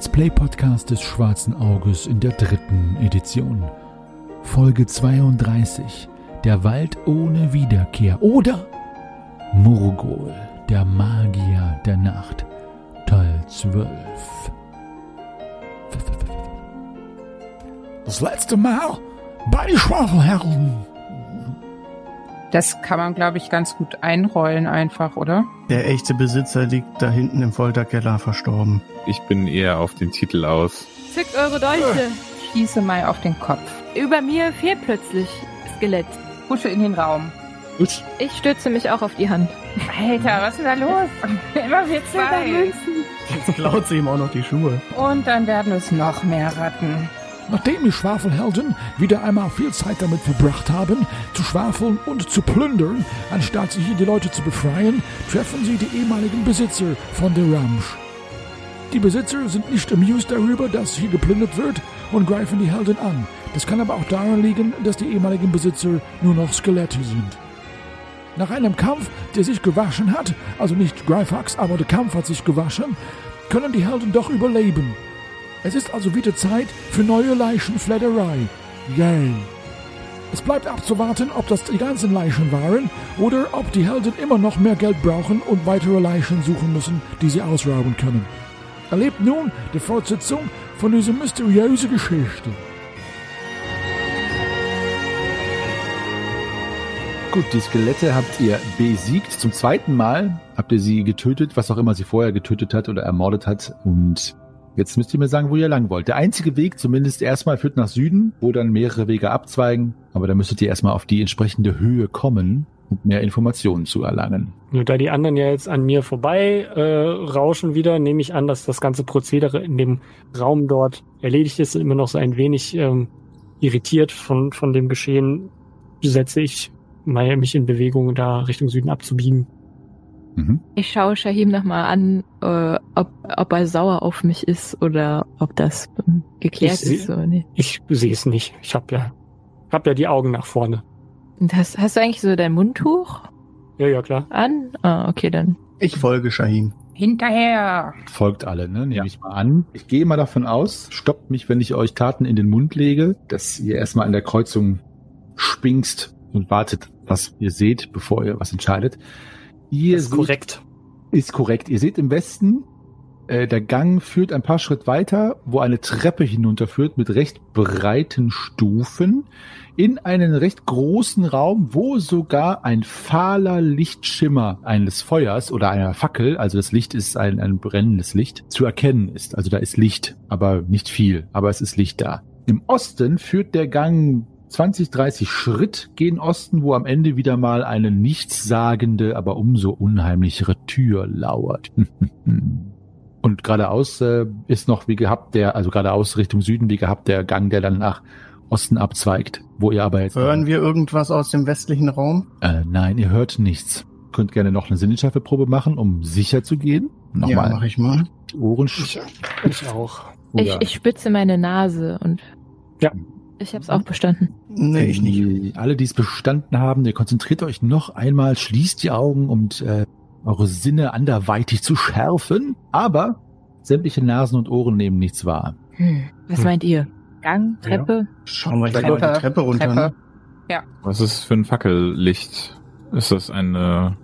Let's Play Podcast des Schwarzen Auges in der dritten Edition. Folge 32. Der Wald ohne Wiederkehr. Oder Murgol, der Magier der Nacht. Teil 12. Das letzte Mal bei den Schwafelhelden. Das kann man, glaube ich, ganz gut einrollen einfach, oder? Der echte Besitzer liegt da hinten im Folterkeller verstorben. Ich bin eher auf den Titel aus. Zückt eure Dolche. Schieße mal auf den Kopf. Über mir fehlt plötzlich Skelett. Pusche in den Raum. Gut. Ich stütze mich auch auf die Hand. Alter, was ist denn da los? Immer wir zwei. Münzen. Jetzt klaut sie ihm auch noch die Schuhe. Und dann werden es noch mehr Ratten. Nachdem die Schwafelhelden wieder einmal viel Zeit damit verbracht haben, zu schwafeln und zu plündern, anstatt hier die Leute zu befreien, treffen sie die ehemaligen Besitzer von der Ramsch. Die Besitzer sind nicht amused darüber, dass hier geplündert wird und greifen die Helden an. Das kann aber auch daran liegen, dass die ehemaligen Besitzer nur noch Skelette sind. Nach einem Kampf, der sich gewaschen hat, also nicht Greifax, aber der Kampf hat sich gewaschen, können die Helden doch überleben. Es ist also wieder Zeit für neue Leichenfledderei. Yay! Es bleibt abzuwarten, ob das die ganzen Leichen waren oder ob die Helden immer noch mehr Geld brauchen und weitere Leichen suchen müssen, die sie ausrauben können. Erlebt nun die Fortsetzung von dieser mysteriösen Geschichte. Gut, die Skelette habt ihr besiegt. Zum zweiten Mal habt ihr sie getötet, was auch immer sie vorher getötet hat oder ermordet hat. Und jetzt müsst ihr mir sagen, wo ihr lang wollt. Der einzige Weg, zumindest erstmal, führt nach Süden, wo dann mehrere Wege abzweigen. Aber da müsstet ihr erstmal auf die entsprechende Höhe kommen, um mehr Informationen zu erlangen. Nur da die anderen ja jetzt an mir vorbei äh, rauschen wieder, nehme ich an, dass das ganze Prozedere in dem Raum dort erledigt ist, immer noch so ein wenig ähm, irritiert von, von dem Geschehen, setze ich mal mich in Bewegung, da Richtung Süden abzubiegen. Mhm. Ich schaue Shahim nochmal an, äh, ob, ob er sauer auf mich ist oder ob das ähm, geklärt Ich seh- ist oder nicht. Ich sehe es nicht. Ich habe ja, hab ja die Augen nach vorne. Und hast, hast du eigentlich so dein Mundtuch Ja, ja, klar. an? Ah, okay, dann. Ich folge Shahim. Hinterher. Folgt alle, ne? Nehme Ja. ich mal an. Ich gehe mal davon aus, stoppt mich, wenn ich euch Taten in den Mund lege, dass ihr erstmal an der Kreuzung springst und wartet, was ihr seht, bevor ihr was entscheidet. Ihr Das ist seht- korrekt. Ist korrekt. Ihr seht im Westen, äh, der Gang führt ein paar Schritt weiter, wo eine Treppe hinunterführt mit recht breiten Stufen in einen recht großen Raum, wo sogar ein fahler Lichtschimmer eines Feuers oder einer Fackel, also das Licht ist ein, ein brennendes Licht, zu erkennen ist. Also da ist Licht, aber nicht viel, aber es ist Licht da. Im Osten führt der Gang 20, 30 Schritt gen Osten, wo am Ende wieder mal eine nichtssagende, aber umso unheimlichere Tür lauert. Und geradeaus äh, ist noch wie gehabt der, also geradeaus Richtung Süden wie gehabt der Gang, der dann nach Osten abzweigt, wo ihr aber jetzt Hören wir irgendwas aus dem westlichen Raum? äh, nein, ihr hört nichts. Könnt gerne noch eine Sinneschärfeprobe machen, um sicher zu gehen. Ja, Nochmal mach ich mal. die Ohren Ich, ich auch. Ich, ich spitze meine Nase und Ja. Ich habe es auch bestanden. Nee, ich nicht. Alle, die es bestanden haben, ihr konzentriert euch noch einmal, schließt die Augen, um äh, eure Sinne anderweitig zu schärfen. Aber sämtliche Nasen und Ohren nehmen nichts wahr. Hm. Was Hm. meint ihr? Gang, Treppe? Schauen wir Treppe, mal die Treppe runter. Ne? Treppe. Was ist für ein Fackellicht? Ist das eine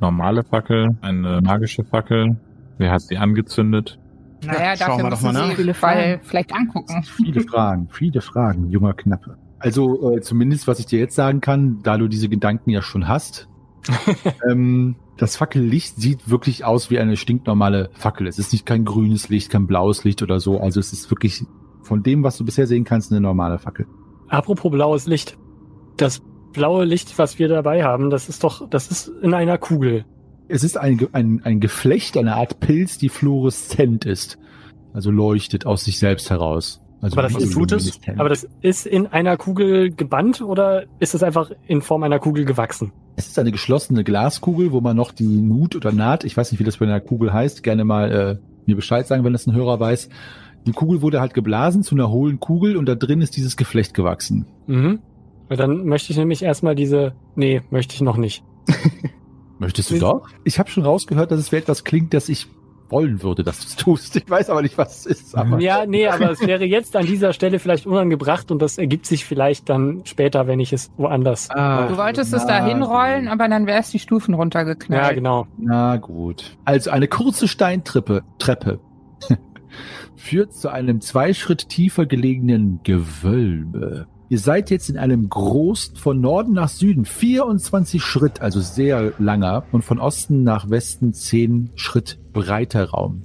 normale Fackel? Eine magische Fackel? Wer hat sie angezündet? Naja, schauen dafür wir doch mal müssen nach. Sie Viele Fall Fragen. vielleicht angucken. Viele Fragen, viele Fragen, junger Knappe. Also äh, zumindest, was ich dir jetzt sagen kann, da du diese Gedanken ja schon hast, ähm, das Fackellicht sieht wirklich aus wie eine stinknormale Fackel. Es ist nicht kein grünes Licht, kein blaues Licht oder so. Also es ist wirklich von dem, was du bisher sehen kannst, eine normale Fackel. Apropos blaues Licht. Das blaue Licht, was wir dabei haben, das ist doch, das ist in einer Kugel. Es ist ein, ein, ein Geflecht, eine Art Pilz, die fluoreszent ist. Also leuchtet aus sich selbst heraus. Also Aber das ist lumineszent. Aber das ist in einer Kugel gebannt oder ist es einfach in Form einer Kugel gewachsen? Es ist eine geschlossene Glaskugel, wo man noch die Nut oder Naht, ich weiß nicht, wie das bei einer Kugel heißt, gerne mal äh, mir Bescheid sagen, wenn das ein Hörer weiß. Die Kugel wurde halt geblasen zu einer hohlen Kugel und da drin ist dieses Geflecht gewachsen. Mhm. Dann möchte ich nämlich erstmal diese. Nee, möchte ich noch nicht. Möchtest du doch? Ich habe schon rausgehört, dass es wie etwas klingt, das ich wollen würde, dass du es tust. Ich weiß aber nicht, was es ist. Aber Ja, nee, aber es wäre jetzt an dieser Stelle vielleicht unangebracht und das ergibt sich vielleicht dann später, wenn ich es woanders. Ah, Du wolltest es da hinrollen, aber dann wärst die Stufen Ja, runtergeknallt. genau. Na gut. Also eine kurze Steintreppe Treppe führt zu einem zwei Schritt tiefer gelegenen Gewölbe. Ihr seid jetzt in einem großen, von Norden nach Süden 24 Schritt, also sehr langer, und von Osten nach Westen 10 Schritt breiter Raum.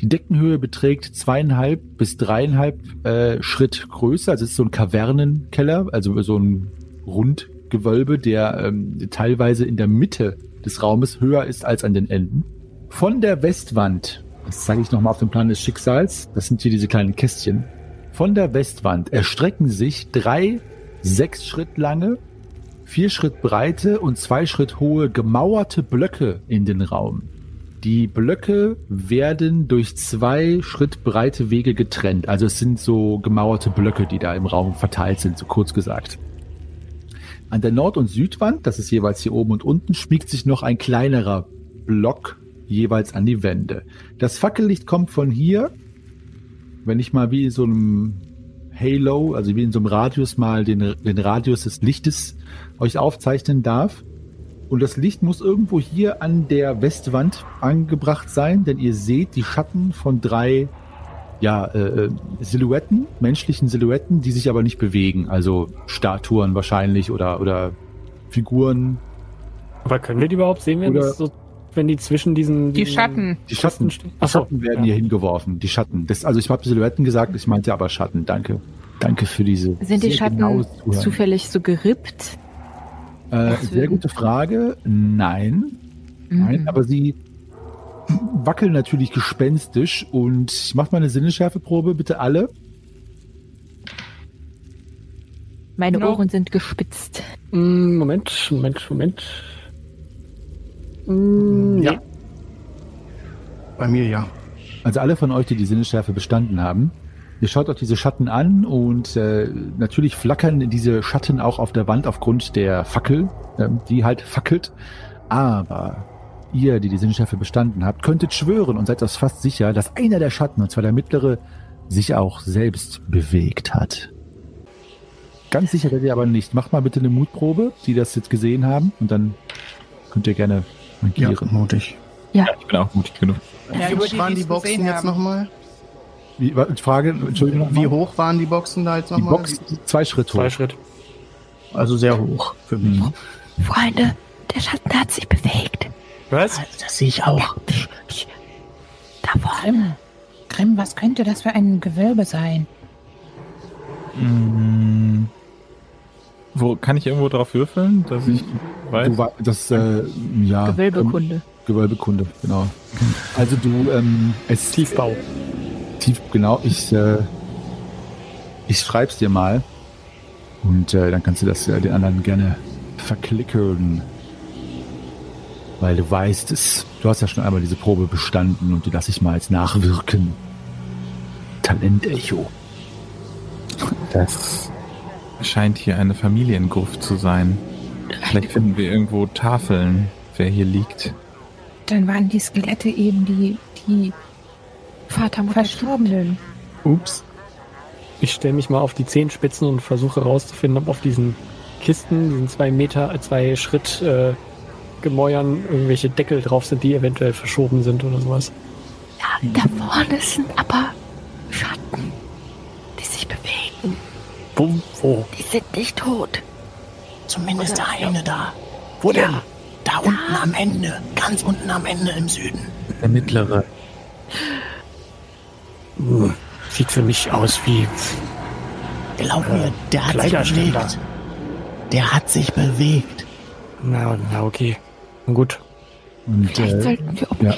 Die Deckenhöhe beträgt zweieinhalb bis dreieinhalb äh, Schritt größer. Also es ist so ein Kavernenkeller, also so ein Rundgewölbe, der ähm, teilweise in der Mitte des Raumes höher ist als an den Enden. Von der Westwand, das zeige ich nochmal auf dem Plan des Schicksals, das sind hier diese kleinen Kästchen. Von der Westwand erstrecken sich drei sechs Schritt lange, vier Schritt breite und zwei Schritt hohe gemauerte Blöcke in den Raum. Die Blöcke werden durch zwei Schritt breite Wege getrennt. Also es sind so gemauerte Blöcke, die da im Raum verteilt sind, so kurz gesagt. An der Nord- und Südwand, das ist jeweils hier oben und unten, schmiegt sich noch ein kleinerer Block jeweils an die Wände. Das Fackellicht kommt von hier, wenn ich mal wie in so einem Halo, also wie in so einem Radius mal den, den Radius des Lichtes euch aufzeichnen darf. Und das Licht muss irgendwo hier an der Westwand angebracht sein, denn ihr seht die Schatten von drei ja, äh, äh, Silhouetten, menschlichen Silhouetten, die sich aber nicht bewegen. Also Statuen wahrscheinlich oder, oder Figuren. Aber können wir die überhaupt sehen, wenn, Oder- das so, wenn die zwischen diesen. Die diesen Schatten. Die Schatten, stehen? die Achso, Schatten werden ja. hier hingeworfen. Die Schatten. Das, also ich habe Silhouetten gesagt, ich meinte aber Schatten. Danke. Danke für diese. Sind die Schatten Zuhören. zufällig so gerippt? Äh, sehr gute Frage. Nein. Nein, Mhm. aber sie wackeln natürlich gespenstisch und ich mach mal eine Sinneschärfeprobe, bitte alle. Meine No. Ohren sind gespitzt. Mm, Moment, Moment, Moment. Mm, Ja. nee. Bei mir ja. Also alle von euch, die die Sinneschärfe bestanden haben. Ihr schaut euch diese Schatten an und äh, natürlich flackern diese Schatten auch auf der Wand aufgrund der Fackel, ähm, die halt fackelt. Aber ihr, die die Sinneschärfe bestanden habt, könntet schwören und seid das fast sicher, dass einer der Schatten, und zwar der mittlere, sich auch selbst bewegt hat. Ganz sicher seid ihr aber nicht. Macht mal bitte eine Mutprobe, die das jetzt gesehen haben, und dann könnt ihr gerne Ja, markieren. mutig. Ja, ich bin auch mutig genug. Ja, Wie hoch die, waren die die Boxen jetzt nochmal? Wie, Frage, Entschuldigung. Wie hoch waren die Boxen da jetzt Die nochmal? Box zwei Schritte hoch. Zwei Schritt. Also sehr hoch für mich. Mhm. Freunde, der Schatten hat sich bewegt. Was? Das sehe ich auch. Da vorne. Grimm. Grimm, was könnte das für ein Gewölbe sein? Mm, Wo kann ich irgendwo drauf würfeln, dass ich weiß? Du das, äh, ja. Gewölbekunde. Ähm, Gewölbekunde, genau. Also du, ähm, es Tiefbau. tief, genau, ich, äh, ich schreib's dir mal. Und äh, dann kannst du das äh, den anderen gerne verklickern. Weil du weißt es. Du hast ja schon einmal diese Probe bestanden und die lasse ich mal als nachwirken. Talentecho. Das scheint hier eine Familiengruft zu sein. Vielleicht finden wir irgendwo Tafeln, wer hier liegt. Dann waren die Skelette eben die, die Vater, Mutter, Verstorbenen. Ups. Ich stelle mich mal auf die Zehenspitzen und versuche herauszufinden, ob auf diesen Kisten, diesen zwei Meter, äh, zwei Schritt äh, Gemäuern irgendwelche Deckel drauf sind, die eventuell verschoben sind oder sowas. Ja, da vorne sind aber Schatten. Wo? Wo? Die sind nicht tot. Zumindest der eine da. Wo Ja. denn? Da unten am Ende. Ganz unten am Ende im Süden. Der mittlere. Hm, Sieht für mich aus wie. Glaub mir, der hat sich bewegt. Der hat sich bewegt. Na, na okay. Na gut. Und, Vielleicht äh, sollten wir umkehren.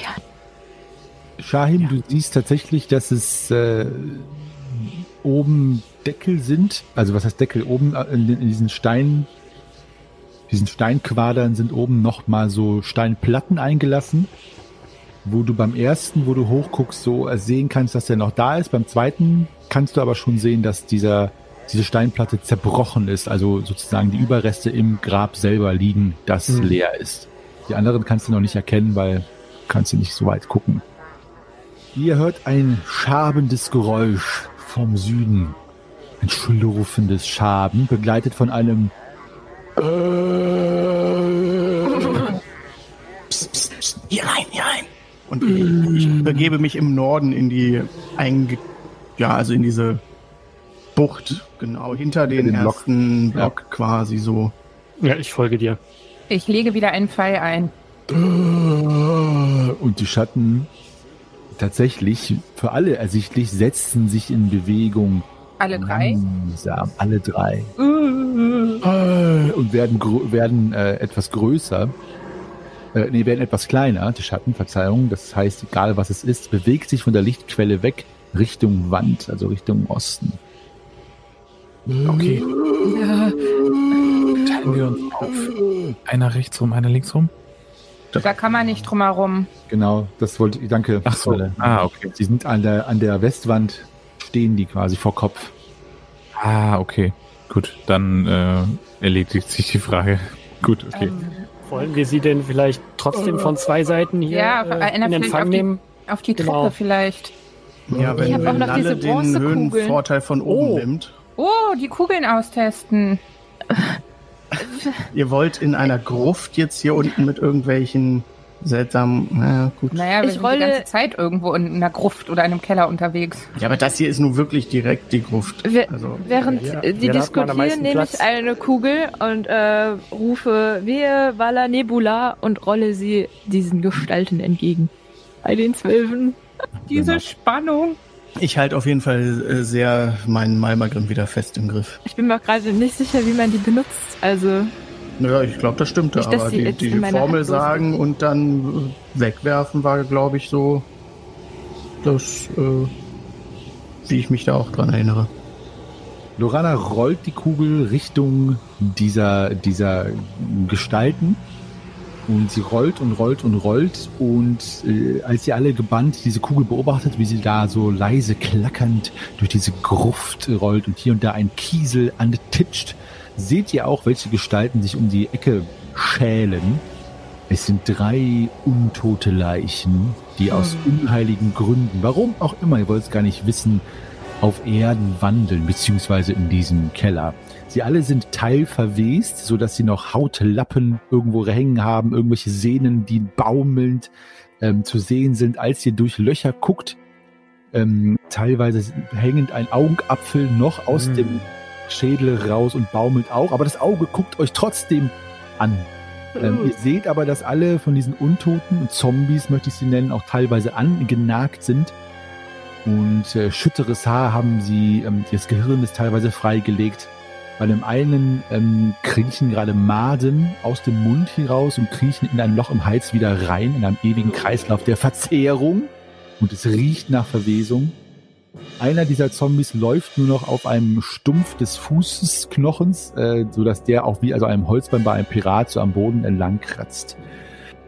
Shahim, du siehst tatsächlich, dass es äh, oben Deckel sind. Also was heißt Deckel? Oben äh, in, in diesen Stein, diesen Steinquadern sind oben noch mal so Steinplatten eingelassen, wo du beim ersten, wo du hochguckst, so sehen kannst, dass der noch da ist. Beim zweiten kannst du aber schon sehen, dass dieser diese Steinplatte zerbrochen ist, also sozusagen die Überreste im Grab selber liegen, das Mhm. leer ist. Die anderen kannst du noch nicht erkennen, weil kannst du nicht so weit gucken. Ihr hört ein schabendes Geräusch vom Süden. Ein schlurfendes Schaben, begleitet von einem Psst, psst, psst. Hier rein, hier rein. Und ich, ich begebe mich im Norden in die einge ja, also in diese Bucht, genau, hinter den, den Block. ersten Block quasi so. Ja, ich folge dir. Ich lege wieder einen Pfeil ein. und die Schatten tatsächlich für alle ersichtlich setzen sich in Bewegung. Alle drei. Langsam, alle drei. Äh, Und werden, werden äh, etwas größer. Äh, nee, werden etwas kleiner, die Schatten, Verzeihung. Das heißt, egal was es ist, bewegt sich von der Lichtquelle weg Richtung Wand, also Richtung Osten. Okay. Teilen wir uns auf. Einer rechts rum, einer links rum. Da kann man nicht drum herum. Genau, das wollte ich, danke. Ach so. Ah, okay. Sie sind an der, an der Westwand, stehen die quasi vor Kopf. Ah, okay. Gut, dann äh, erledigt sich die Frage. Gut, okay. Ähm, Wollen wir sie denn vielleicht trotzdem von zwei Seiten hier Ja, äh, einer in Empfang auf die- nehmen? auf die Genau. Treppe vielleicht. Ja, wenn, Ich hab auch wenn noch Nalle diese den. Höhenvorteil von oben Oh. nimmt. Oh, die Kugeln austesten. Ihr wollt in einer Gruft jetzt hier unten mit irgendwelchen seltsamen, naja, gut. Naja, wir Ich sind rolle- die ganze Zeit irgendwo in einer Gruft oder einem Keller unterwegs. Ja, aber das hier ist nun wirklich direkt die Gruft. Wir- Also, Während Ja, die diskutieren, nehme Platz? ich eine Kugel und äh, rufe Wehe, Vala Nebula und rolle sie diesen Gestalten entgegen. Bei den Zwölfen. Diese Genau. Spannung. ich halte auf jeden Fall äh, sehr meinen Malmagrim wieder fest im Griff. Ich bin mir auch gerade nicht sicher, wie man die benutzt. Also, Naja, ich glaube, das stimmte, Nicht, dass aber sie die, die Formel Hand sagen und dann wegwerfen war, glaube ich, so, das, äh, wie ich mich da auch dran erinnere. Lorana rollt die Kugel Richtung dieser, dieser Gestalten. Und sie rollt und rollt und rollt. Und äh, als ihr alle gebannt diese Kugel beobachtet, wie sie da so leise klackernd durch diese Gruft rollt und hier und da ein Kiesel antitscht, seht ihr auch, welche Gestalten sich um die Ecke schälen. Es sind drei untote Leichen, die aus unheiligen Gründen, warum auch immer, ihr wollt es gar nicht wissen, auf Erden wandeln, beziehungsweise in diesem Keller. Sie alle sind teilverwest, so dass sie noch Hautlappen irgendwo hängen haben, irgendwelche Sehnen, die baumelnd ähm, zu sehen sind, als ihr durch Löcher guckt. Ähm, teilweise hängend ein Augapfel noch aus Mm. dem Schädel raus und baumelt auch, aber das Auge guckt euch trotzdem an. Ähm, ihr seht aber, dass alle von diesen Untoten und Zombies, möchte ich sie nennen, auch teilweise angenagt sind. Und äh, schütteres Haar haben sie, ähm, das Gehirn ist teilweise freigelegt. Bei dem einen ähm, kriechen gerade Maden aus dem Mund heraus und kriechen in ein Loch im Hals wieder rein, in einem ewigen Kreislauf der Verzehrung. Und es riecht nach Verwesung. Einer dieser Zombies läuft nur noch auf einem Stumpf des Fußesknochens, äh, so dass der auch wie also einem Holzbein bei einem Pirat so am Boden entlang kratzt.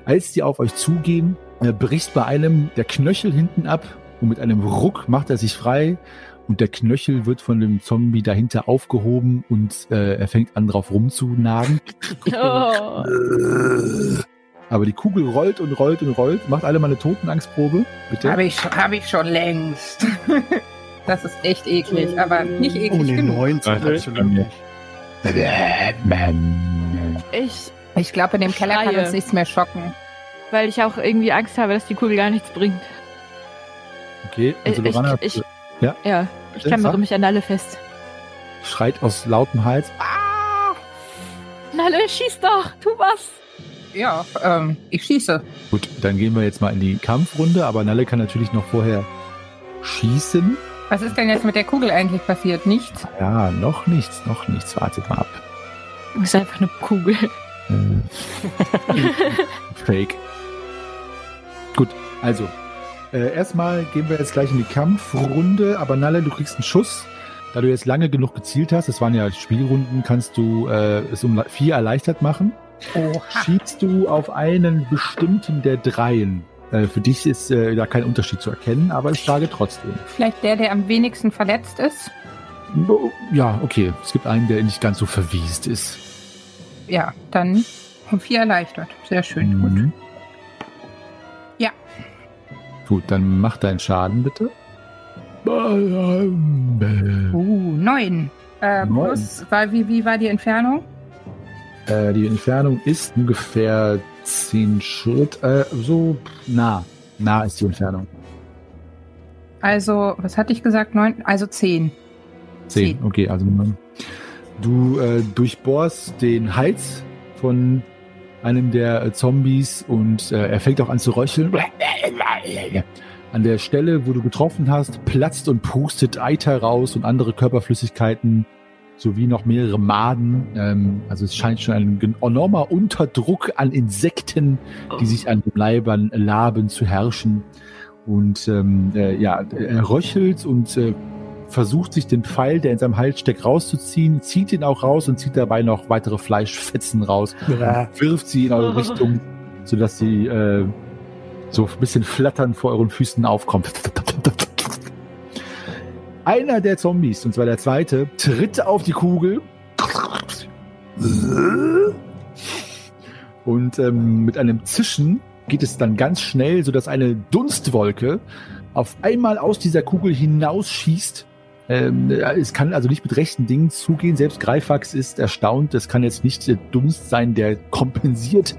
Als die auf euch zugehen, äh, bricht bei einem der Knöchel hinten ab und mit einem Ruck macht er sich frei und der Knöchel wird von dem Zombie dahinter aufgehoben und äh, er fängt an drauf rumzunagen. oh. Aber die Kugel rollt und rollt und rollt. Macht alle mal eine Totenangstprobe, bitte. Habe ich, schon- hab ich schon längst. Das ist echt eklig, aber nicht eklig Oh, nee, genug. 19, Alter, absolut nicht. Man. ich, Ich glaube, in dem Keller kann uns nichts mehr schocken. weil ich auch irgendwie Angst habe, dass die Kugel gar nichts bringt. Okay, also Ich- Lorana ich- Ja? Ja, ich klammere mich an alle fest. schreit aus lautem Hals. Nalle, schieß doch, tu was. Ja, ähm, ich schieße. Gut, dann gehen wir jetzt mal in die Kampfrunde, aber Nalle kann natürlich noch vorher schießen. Was ist denn jetzt mit der Kugel eigentlich passiert? Nichts? Ja, noch nichts, noch nichts. Wartet mal ab. Das ist einfach eine Kugel. Äh, Fake. Gut, also. Äh, erstmal gehen wir jetzt gleich in die Kampfrunde, aber Nalle, du kriegst einen Schuss. Da du jetzt lange genug gezielt hast, das waren ja Spielrunden, kannst du äh, es um vier erleichtert machen. Oha. Schießt du auf einen bestimmten der dreien. Äh, für dich ist äh, da kein Unterschied zu erkennen, aber ich frage trotzdem. Vielleicht der, der am wenigsten verletzt ist? Ja, okay. Es gibt einen, der nicht ganz so verwiest ist. Ja, dann um vier erleichtert. Sehr schön. Gut. Mhm. Ja. Gut, dann mach deinen Schaden bitte. Äh, Uh, neun. Äh, Neun. plus, war, wie, wie war die Entfernung? Äh, die Entfernung ist ungefähr 10 Schritt. Äh, so nah. Nah ist die Entfernung. Also, was hatte ich gesagt? Neun, also zehn. 10. Zehn. Okay, also du äh, durchbohrst den Hals von einem der äh, Zombies und äh, er fängt auch an zu röcheln. An der Stelle, wo du getroffen hast, platzt und pustet Eiter raus und andere Körperflüssigkeiten sowie noch mehrere Maden. Ähm, also es scheint schon ein enormer Unterdruck an Insekten, die sich an den Leibern laben, zu herrschen. Und ähm, äh, ja, er röchelt und äh, versucht sich den Pfeil, der in seinem Hals steckt, rauszuziehen, zieht ihn auch raus und zieht dabei noch weitere Fleischfetzen raus, Ja. wirft sie in eure Richtung, sodass sie äh, so ein bisschen flattern vor euren Füßen aufkommt. Einer der Zombies, und zwar der zweite, tritt auf die Kugel und ähm, mit einem Zischen geht es dann ganz schnell, sodass eine Dunstwolke auf einmal aus dieser Kugel hinausschießt. Ähm, es kann also nicht mit rechten Dingen zugehen. Selbst Greifax ist erstaunt. Es kann jetzt nicht der Dunst sein, der kompensiert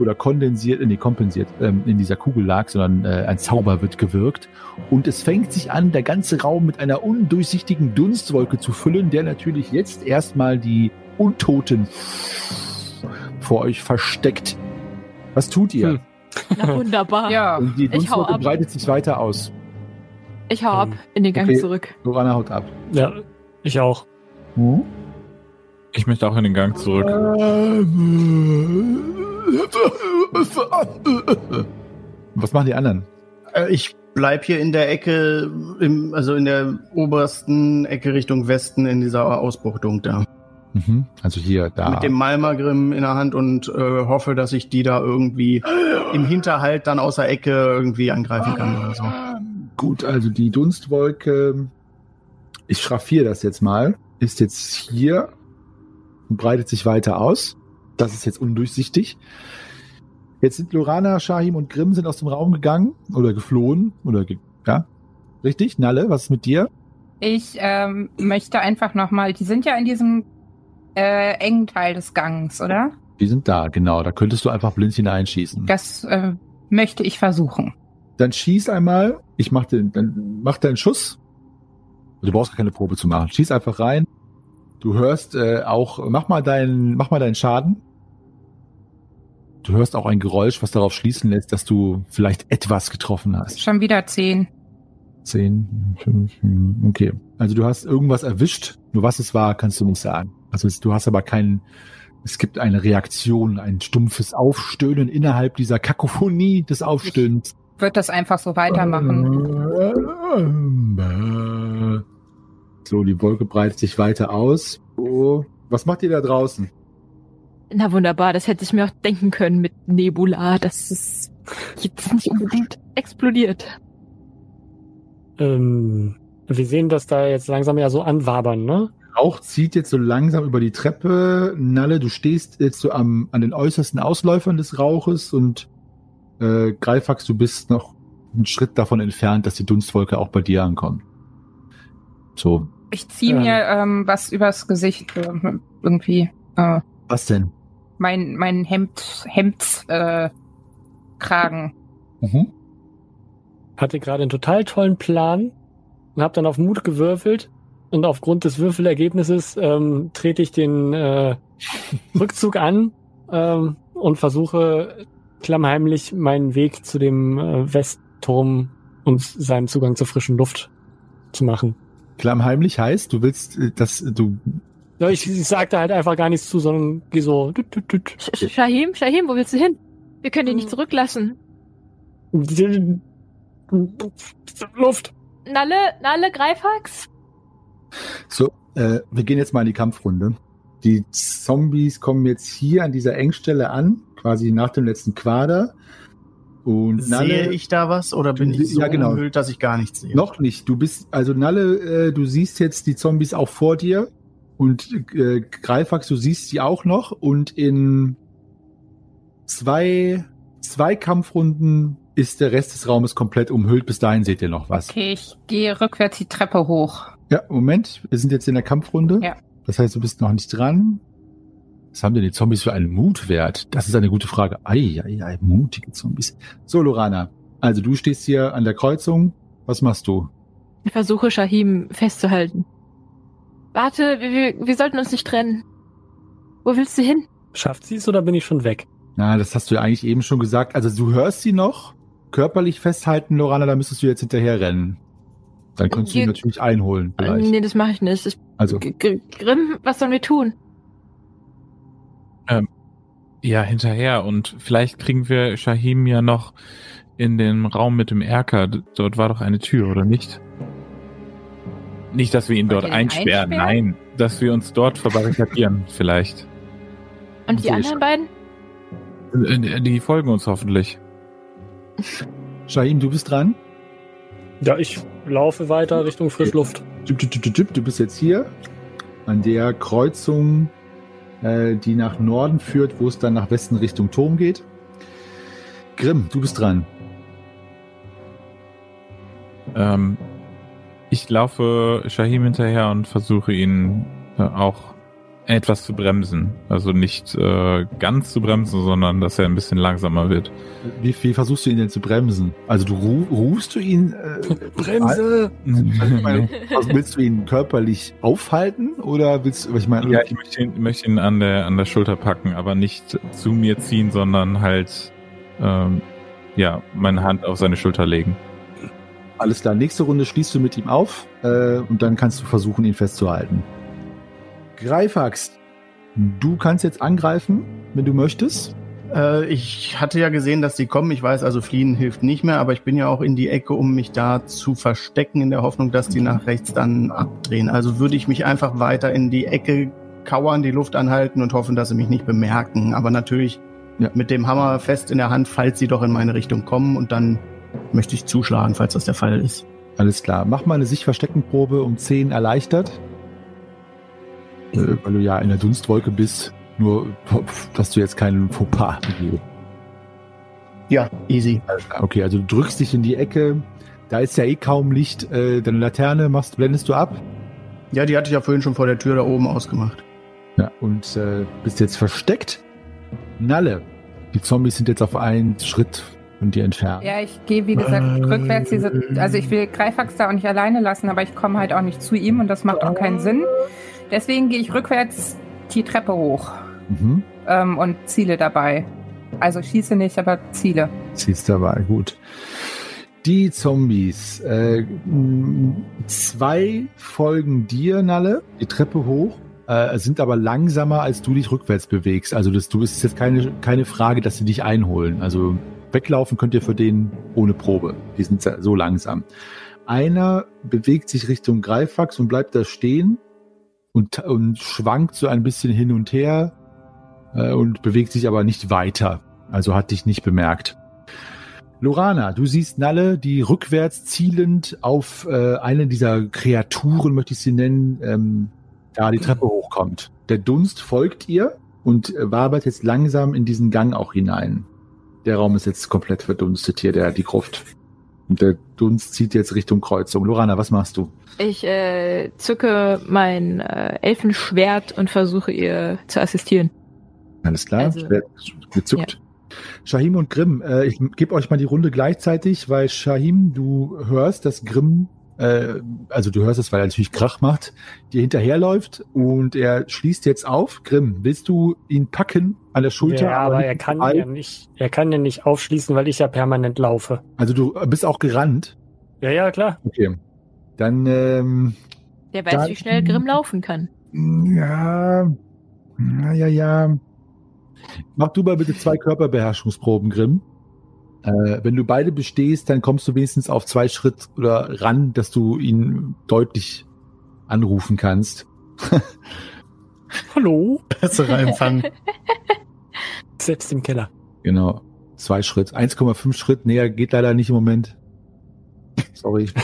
oder kondensiert, nee, kompensiert ähm, in dieser Kugel lag, sondern äh, ein Zauber wird gewirkt. Und es fängt sich an, der ganze Raum mit einer undurchsichtigen Dunstwolke zu füllen, der natürlich jetzt erstmal die Untoten vor euch versteckt. Was tut ihr? Hm. Na wunderbar. Ja. Und die Ich hau Dunstwolke ab. breitet sich weiter aus. Ich hau ab in den Gang Okay. zurück. Lorana haut ab. ja, ich auch. Ich möchte auch in den Gang zurück. Was machen die anderen? Äh, Ich bleib hier in der Ecke, im, also in der obersten Ecke Richtung Westen in dieser Ausbuchtung da. Mhm. Also hier, da. Mit dem Malmagrim in der Hand und äh, hoffe, dass ich die da irgendwie im Hinterhalt dann aus der Ecke irgendwie angreifen kann oder so. Gut, also die Dunstwolke, ich schraffiere das jetzt mal, ist jetzt hier und breitet sich weiter aus. Das ist jetzt undurchsichtig. Jetzt sind Lorana, Shahim und Grimm sind aus dem Raum gegangen oder geflohen oder ge ja, richtig? Nalle, was ist mit dir? Ich ähm, möchte einfach nochmal, die sind ja in diesem äh, engen Teil des Gangs, oder? Die sind da, genau. Da könntest du einfach blind hineinschießen. Das äh, möchte ich versuchen. Dann schieß einmal. Ich mach den, dann mach deinen Schuss. Du brauchst gar keine Probe zu machen. Schieß einfach rein. Du hörst äh, auch, mach mal deinen, mach mal deinen Schaden. Du hörst auch ein Geräusch, was darauf schließen lässt, dass du vielleicht etwas getroffen hast. Schon wieder zehn. Zehn, fünf, okay. Also du hast irgendwas erwischt. Nur was es war, kannst du nicht sagen. Also du hast aber keinen, es gibt eine Reaktion, ein stumpfes Aufstöhnen innerhalb dieser Kakophonie des Aufstöhnens. Wird das einfach so weitermachen. So, die Wolke breitet sich weiter aus. Oh, was macht ihr da draußen? Na wunderbar, das hätte ich mir auch denken können mit Nebula, dass es jetzt nicht unbedingt explodiert. Ähm, wir sehen, dass da jetzt langsam ja so anwabern, ne? Rauch zieht jetzt so langsam über die Treppe. Nalle, du stehst jetzt so am, an den äußersten Ausläufern des Rauches und äh, Greifax, du bist noch einen Schritt davon entfernt, dass die Dunstwolke auch bei dir ankommt. So, Ich ziehe Ähm. mir ähm, was übers Gesicht äh, irgendwie. Äh, was denn? Mein mein Hemd Hemd äh, Kragen. Mhm. Hatte gerade einen total tollen Plan und habe dann auf Mut gewürfelt. Und aufgrund des Würfelergebnisses ähm, trete ich den äh, Rückzug an ähm, und versuche klammheimlich meinen Weg zu dem äh, Westturm und seinem Zugang zur frischen Luft zu machen. Klammheimlich heißt, du willst, äh, dass du Ja, ich, ich sagte halt einfach gar nichts zu, sondern gehe so. Tüt, tüt, tüt. Sch Sch- Shahim, Shahim, wo willst du hin? Wir können dich nicht zurücklassen. Luft. Nalle, Nalle, Greifax? So, äh, wir gehen jetzt mal in die Kampfrunde. Die Zombies kommen jetzt hier an dieser Engstelle an, quasi nach dem letzten Quader. Und Sehe Nalle, ich da was oder bin Du- ich so ja, genau. umhüllt, dass ich gar nichts sehe? noch nicht. Du bist, also Nalle, äh, du siehst jetzt die Zombies auch vor dir. Und äh, Greifax, du siehst sie auch noch. Und in zwei, zwei Kampfrunden ist der Rest des Raumes komplett umhüllt. Bis dahin seht ihr noch was. Okay, ich gehe rückwärts die Treppe hoch. Ja, Moment, wir sind jetzt in der Kampfrunde. Ja. Das heißt, du bist noch nicht dran. Was haben denn die Zombies für einen Mutwert? Das ist eine gute Frage. Ei, ei, ei, mutige Zombies. So, Lorana, also du stehst hier an der Kreuzung. Was machst du? Ich versuche Shahim festzuhalten. Warte, wir, wir, wir sollten uns nicht trennen. Wo willst du hin? Schafft sie es oder bin ich schon weg? Na, das hast du ja eigentlich eben schon gesagt. Also du hörst sie noch. Körperlich festhalten, Lorana, da müsstest du jetzt hinterher rennen. Dann kannst du ihn natürlich einholen, vielleicht. Nee, das mache ich nicht. Ich, Also, G Grimm, was sollen wir tun? Ja, hinterher. Und vielleicht kriegen wir Shahim ja noch in den Raum mit dem Erker. Dort war doch eine Tür, oder nicht? Nicht, dass wir ihn Wollt dort einsperren, einsperren? nein. Dass wir uns dort verbarrikadieren, vielleicht. Und die anderen beiden? Äh, Die folgen uns hoffentlich. Shahim, du bist dran. Ja, ich laufe weiter Richtung Frischluft. Du bist jetzt hier an der Kreuzung, äh, die nach Norden führt, wo es dann nach Westen Richtung Turm geht. Grimm, du bist dran. Ähm, ich laufe Shahim hinterher und versuche ihn äh, auch etwas zu bremsen. Also nicht äh, ganz zu bremsen, sondern dass er ein bisschen langsamer wird. Wie, wie versuchst du ihn denn zu bremsen? Also du ru rufst du ihn? Äh, Bremse! Also meine, also willst du ihn körperlich aufhalten oder willst du, ich meine, Ja, ich möchte ihn, möchte ihn an der an der Schulter packen, aber nicht zu mir ziehen, sondern halt ähm, ja meine Hand auf seine Schulter legen. Alles klar. Nächste Runde schließt du mit ihm auf äh, und dann kannst du versuchen, ihn festzuhalten. Greifax, du kannst jetzt angreifen, wenn du möchtest. Äh, ich hatte ja gesehen, dass die kommen. Ich weiß also, fliehen hilft nicht mehr, aber ich bin ja auch in die Ecke, um mich da zu verstecken, in der Hoffnung, dass die nach rechts dann abdrehen. Also würde ich mich einfach weiter in die Ecke kauern, die Luft anhalten und hoffen, dass sie mich nicht bemerken. Aber natürlich Ja. mit dem Hammer fest in der Hand, falls sie doch in meine Richtung kommen und dann möchte ich zuschlagen, falls das der Fall ist. Alles klar. Mach mal eine Sich-Verstecken-Probe um 10 erleichtert. Äh, weil du ja in der Dunstwolke bist. Nur, dass du jetzt keinen Fauxpas begehst. Ja, easy. Okay, also du drückst dich in die Ecke. Da ist ja eh kaum Licht. Äh, deine Laterne machst, blendest du ab. Ja, die hatte ich ja vorhin schon vor der Tür da oben ausgemacht. Ja, und äh, bist jetzt versteckt. Nalle. Die Zombies sind jetzt auf einen Schritt von dir entfernt. Ja, ich gehe, wie gesagt, rückwärts diese. Also ich will Greifax da auch nicht alleine lassen, aber ich komme halt auch nicht zu ihm und das macht auch keinen Sinn. Deswegen gehe ich rückwärts die Treppe hoch Mhm. ähm, und ziele dabei. Also schieße nicht, aber ziele. Ziehst dabei, gut. Die Zombies. Äh, zwei folgen dir, Nalle, die Treppe hoch, äh, sind aber langsamer, als du dich rückwärts bewegst. Also das, du ist jetzt keine, keine Frage, dass sie dich einholen. Also weglaufen könnt ihr für den ohne Probe. Die sind so langsam. Einer bewegt sich Richtung Greifax und bleibt da stehen und, und schwankt so ein bisschen hin und her äh, und bewegt sich aber nicht weiter. Also hat dich nicht bemerkt. Lorana, du siehst Nalle, die rückwärts zielend auf äh, eine dieser Kreaturen, möchte ich sie nennen, ähm, da die Treppe hochkommt. Der Dunst folgt ihr und wabert jetzt langsam in diesen Gang auch hinein. Der Raum ist jetzt komplett verdunstet hier, der die Gruft. Und der Dunst zieht jetzt Richtung Kreuzung. Lorana, was machst du? Ich äh, zücke mein äh, Elfenschwert und versuche ihr zu assistieren. Alles klar, Also- Schwert gezückt. Shahim und Grimm, äh, ich gebe euch mal die Runde gleichzeitig, weil Shahim, du hörst, dass Grimm, äh, also du hörst es, weil er natürlich Krach macht, dir hinterherläuft und er schließt jetzt auf. Grimm, willst du ihn packen an der Schulter? Ja, aber nicht er kann ja nicht, er kann ja nicht aufschließen, weil ich ja permanent laufe. Also du bist auch gerannt. Ja, ja, klar. Okay. Dann, ähm, Der weiß, Dann- wie schnell Grimm laufen kann. ja, ja, ja, ja. Mach du mal bitte zwei Körperbeherrschungsproben, Grimm. Äh, wenn du beide bestehst, dann kommst du wenigstens auf zwei Schritt oder ran, dass du ihn deutlich anrufen kannst. Hallo? Besserer Empfang. Selbst im Keller. Genau. Zwei Schritt. 1,5 Schritt näher geht leider nicht im Moment. Sorry.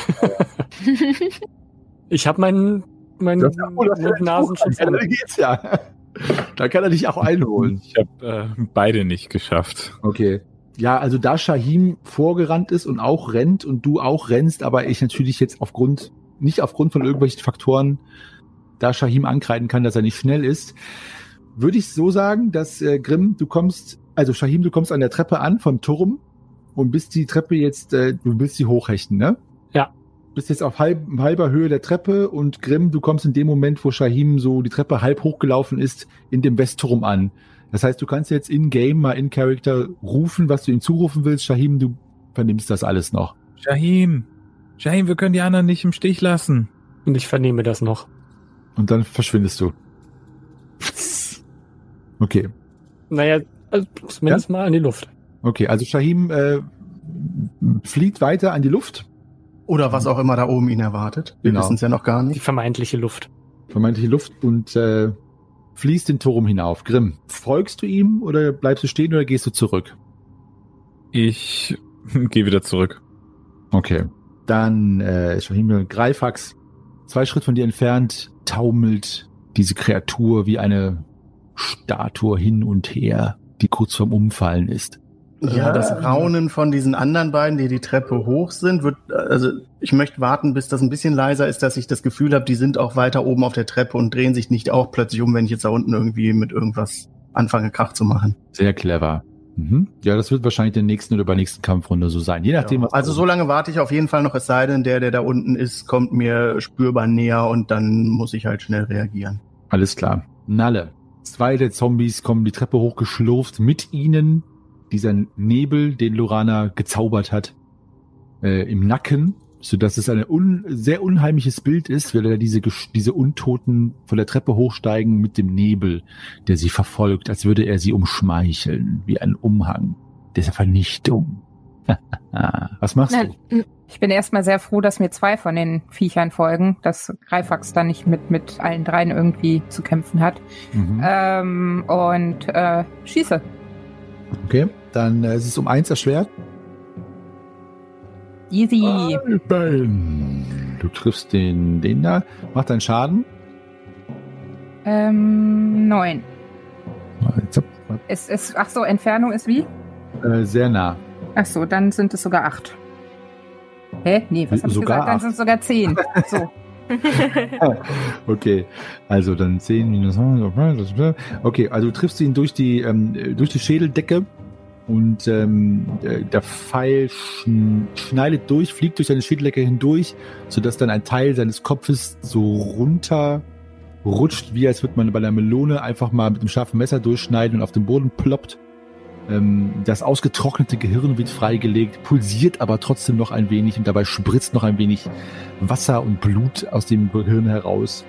Ich habe meinen meinen oh, das- Nasenschutz Ja, geht's ja. Da kann er dich auch einholen. Ich habe äh, beide nicht geschafft. Okay. ja, also da Shahim vorgerannt ist und auch rennt und du auch rennst, aber ich natürlich jetzt aufgrund, nicht aufgrund von irgendwelchen Faktoren, da Shahim ankreiden kann, dass er nicht schnell ist, würde ich so sagen, dass äh, Grimm, du kommst, also Shahim, du kommst an der Treppe an vom Turm und bist die Treppe jetzt, äh, du willst sie hochhechten, ne? Ja. Bist jetzt auf halb, halber Höhe der Treppe und Grimm, du kommst in dem Moment, wo Shahim so die Treppe halb hochgelaufen ist, in dem Westturm an. Das heißt, du kannst jetzt in-game mal in Character rufen, was du ihm zurufen willst. Shahim, du vernimmst das alles noch. Shahim, Shahim, wir können die anderen nicht im Stich lassen. Und ich vernehme das noch. Und dann verschwindest du. Okay. Naja, also zumindest mal an die Luft. Okay, also Shahim äh, flieht weiter an die Luft. Oder was auch immer da oben ihn erwartet. Wir Genau. wissen es ja noch gar Die nicht. vermeintliche Luft. vermeintliche Luft und äh, fließt den Turm hinauf. Grimm, folgst du ihm oder bleibst du stehen oder gehst du zurück? Ich gehe wieder zurück. Okay. Dann äh, Shahim Greifax, zwei Schritt von dir entfernt, taumelt diese Kreatur wie eine Statue hin und her, die kurz vorm Umfallen ist. Ja, das Raunen von diesen anderen beiden, die die Treppe hoch sind, wird, also ich möchte warten, bis das ein bisschen leiser ist, dass ich das Gefühl habe, die sind auch weiter oben auf der Treppe und drehen sich nicht auch plötzlich um, wenn ich jetzt da unten irgendwie mit irgendwas anfange, Krach zu machen. Sehr clever. Mhm. Ja, das wird wahrscheinlich in der nächsten oder übernächsten Kampfrunde so sein. Je nachdem, Ja. was Also so lange warte ich auf jeden Fall noch, es sei denn, der, der da unten ist, kommt mir spürbar näher und dann muss ich halt schnell reagieren. Alles klar. Nalle. Zwei der Zombies kommen die Treppe hochgeschlurft. Mit ihnen dieser Nebel, den Lorana gezaubert hat, äh, im Nacken, so dass es ein un sehr unheimliches Bild ist, weil da diese, diese Untoten von der Treppe hochsteigen mit dem Nebel, der sie verfolgt, als würde er sie umschmeicheln, wie ein Umhang der Vernichtung. Was machst Nein, du? Ich bin erstmal sehr froh, dass mir zwei von den Viechern folgen, dass Greifax da nicht mit, mit allen dreien irgendwie zu kämpfen hat. Mhm. Ähm, und äh, schieße. Okay, dann äh, ist es um eins erschwert. Easy. Alben. Du triffst den, den da, mach deinen Schaden. Ähm, neun. Es ist, ach so, Entfernung ist wie? Äh, sehr nah. Ach so, dann sind es sogar acht. Hä? Nee, was hab ich gesagt? Dann sind es sogar zehn. So. Okay, also dann 10 minus Okay, also du triffst ihn durch die ähm, durch die Schädeldecke und ähm, äh, der Pfeil schn schneidet durch, fliegt durch seine Schädeldecke hindurch, sodass dann ein Teil seines Kopfes so runter rutscht, wie als würde man bei einer Melone einfach mal mit einem scharfen Messer durchschneiden und auf den Boden ploppt. Ähm, das ausgetrocknete Gehirn wird freigelegt, pulsiert aber trotzdem noch ein wenig und dabei spritzt noch ein wenig Wasser und Blut aus dem Gehirn heraus.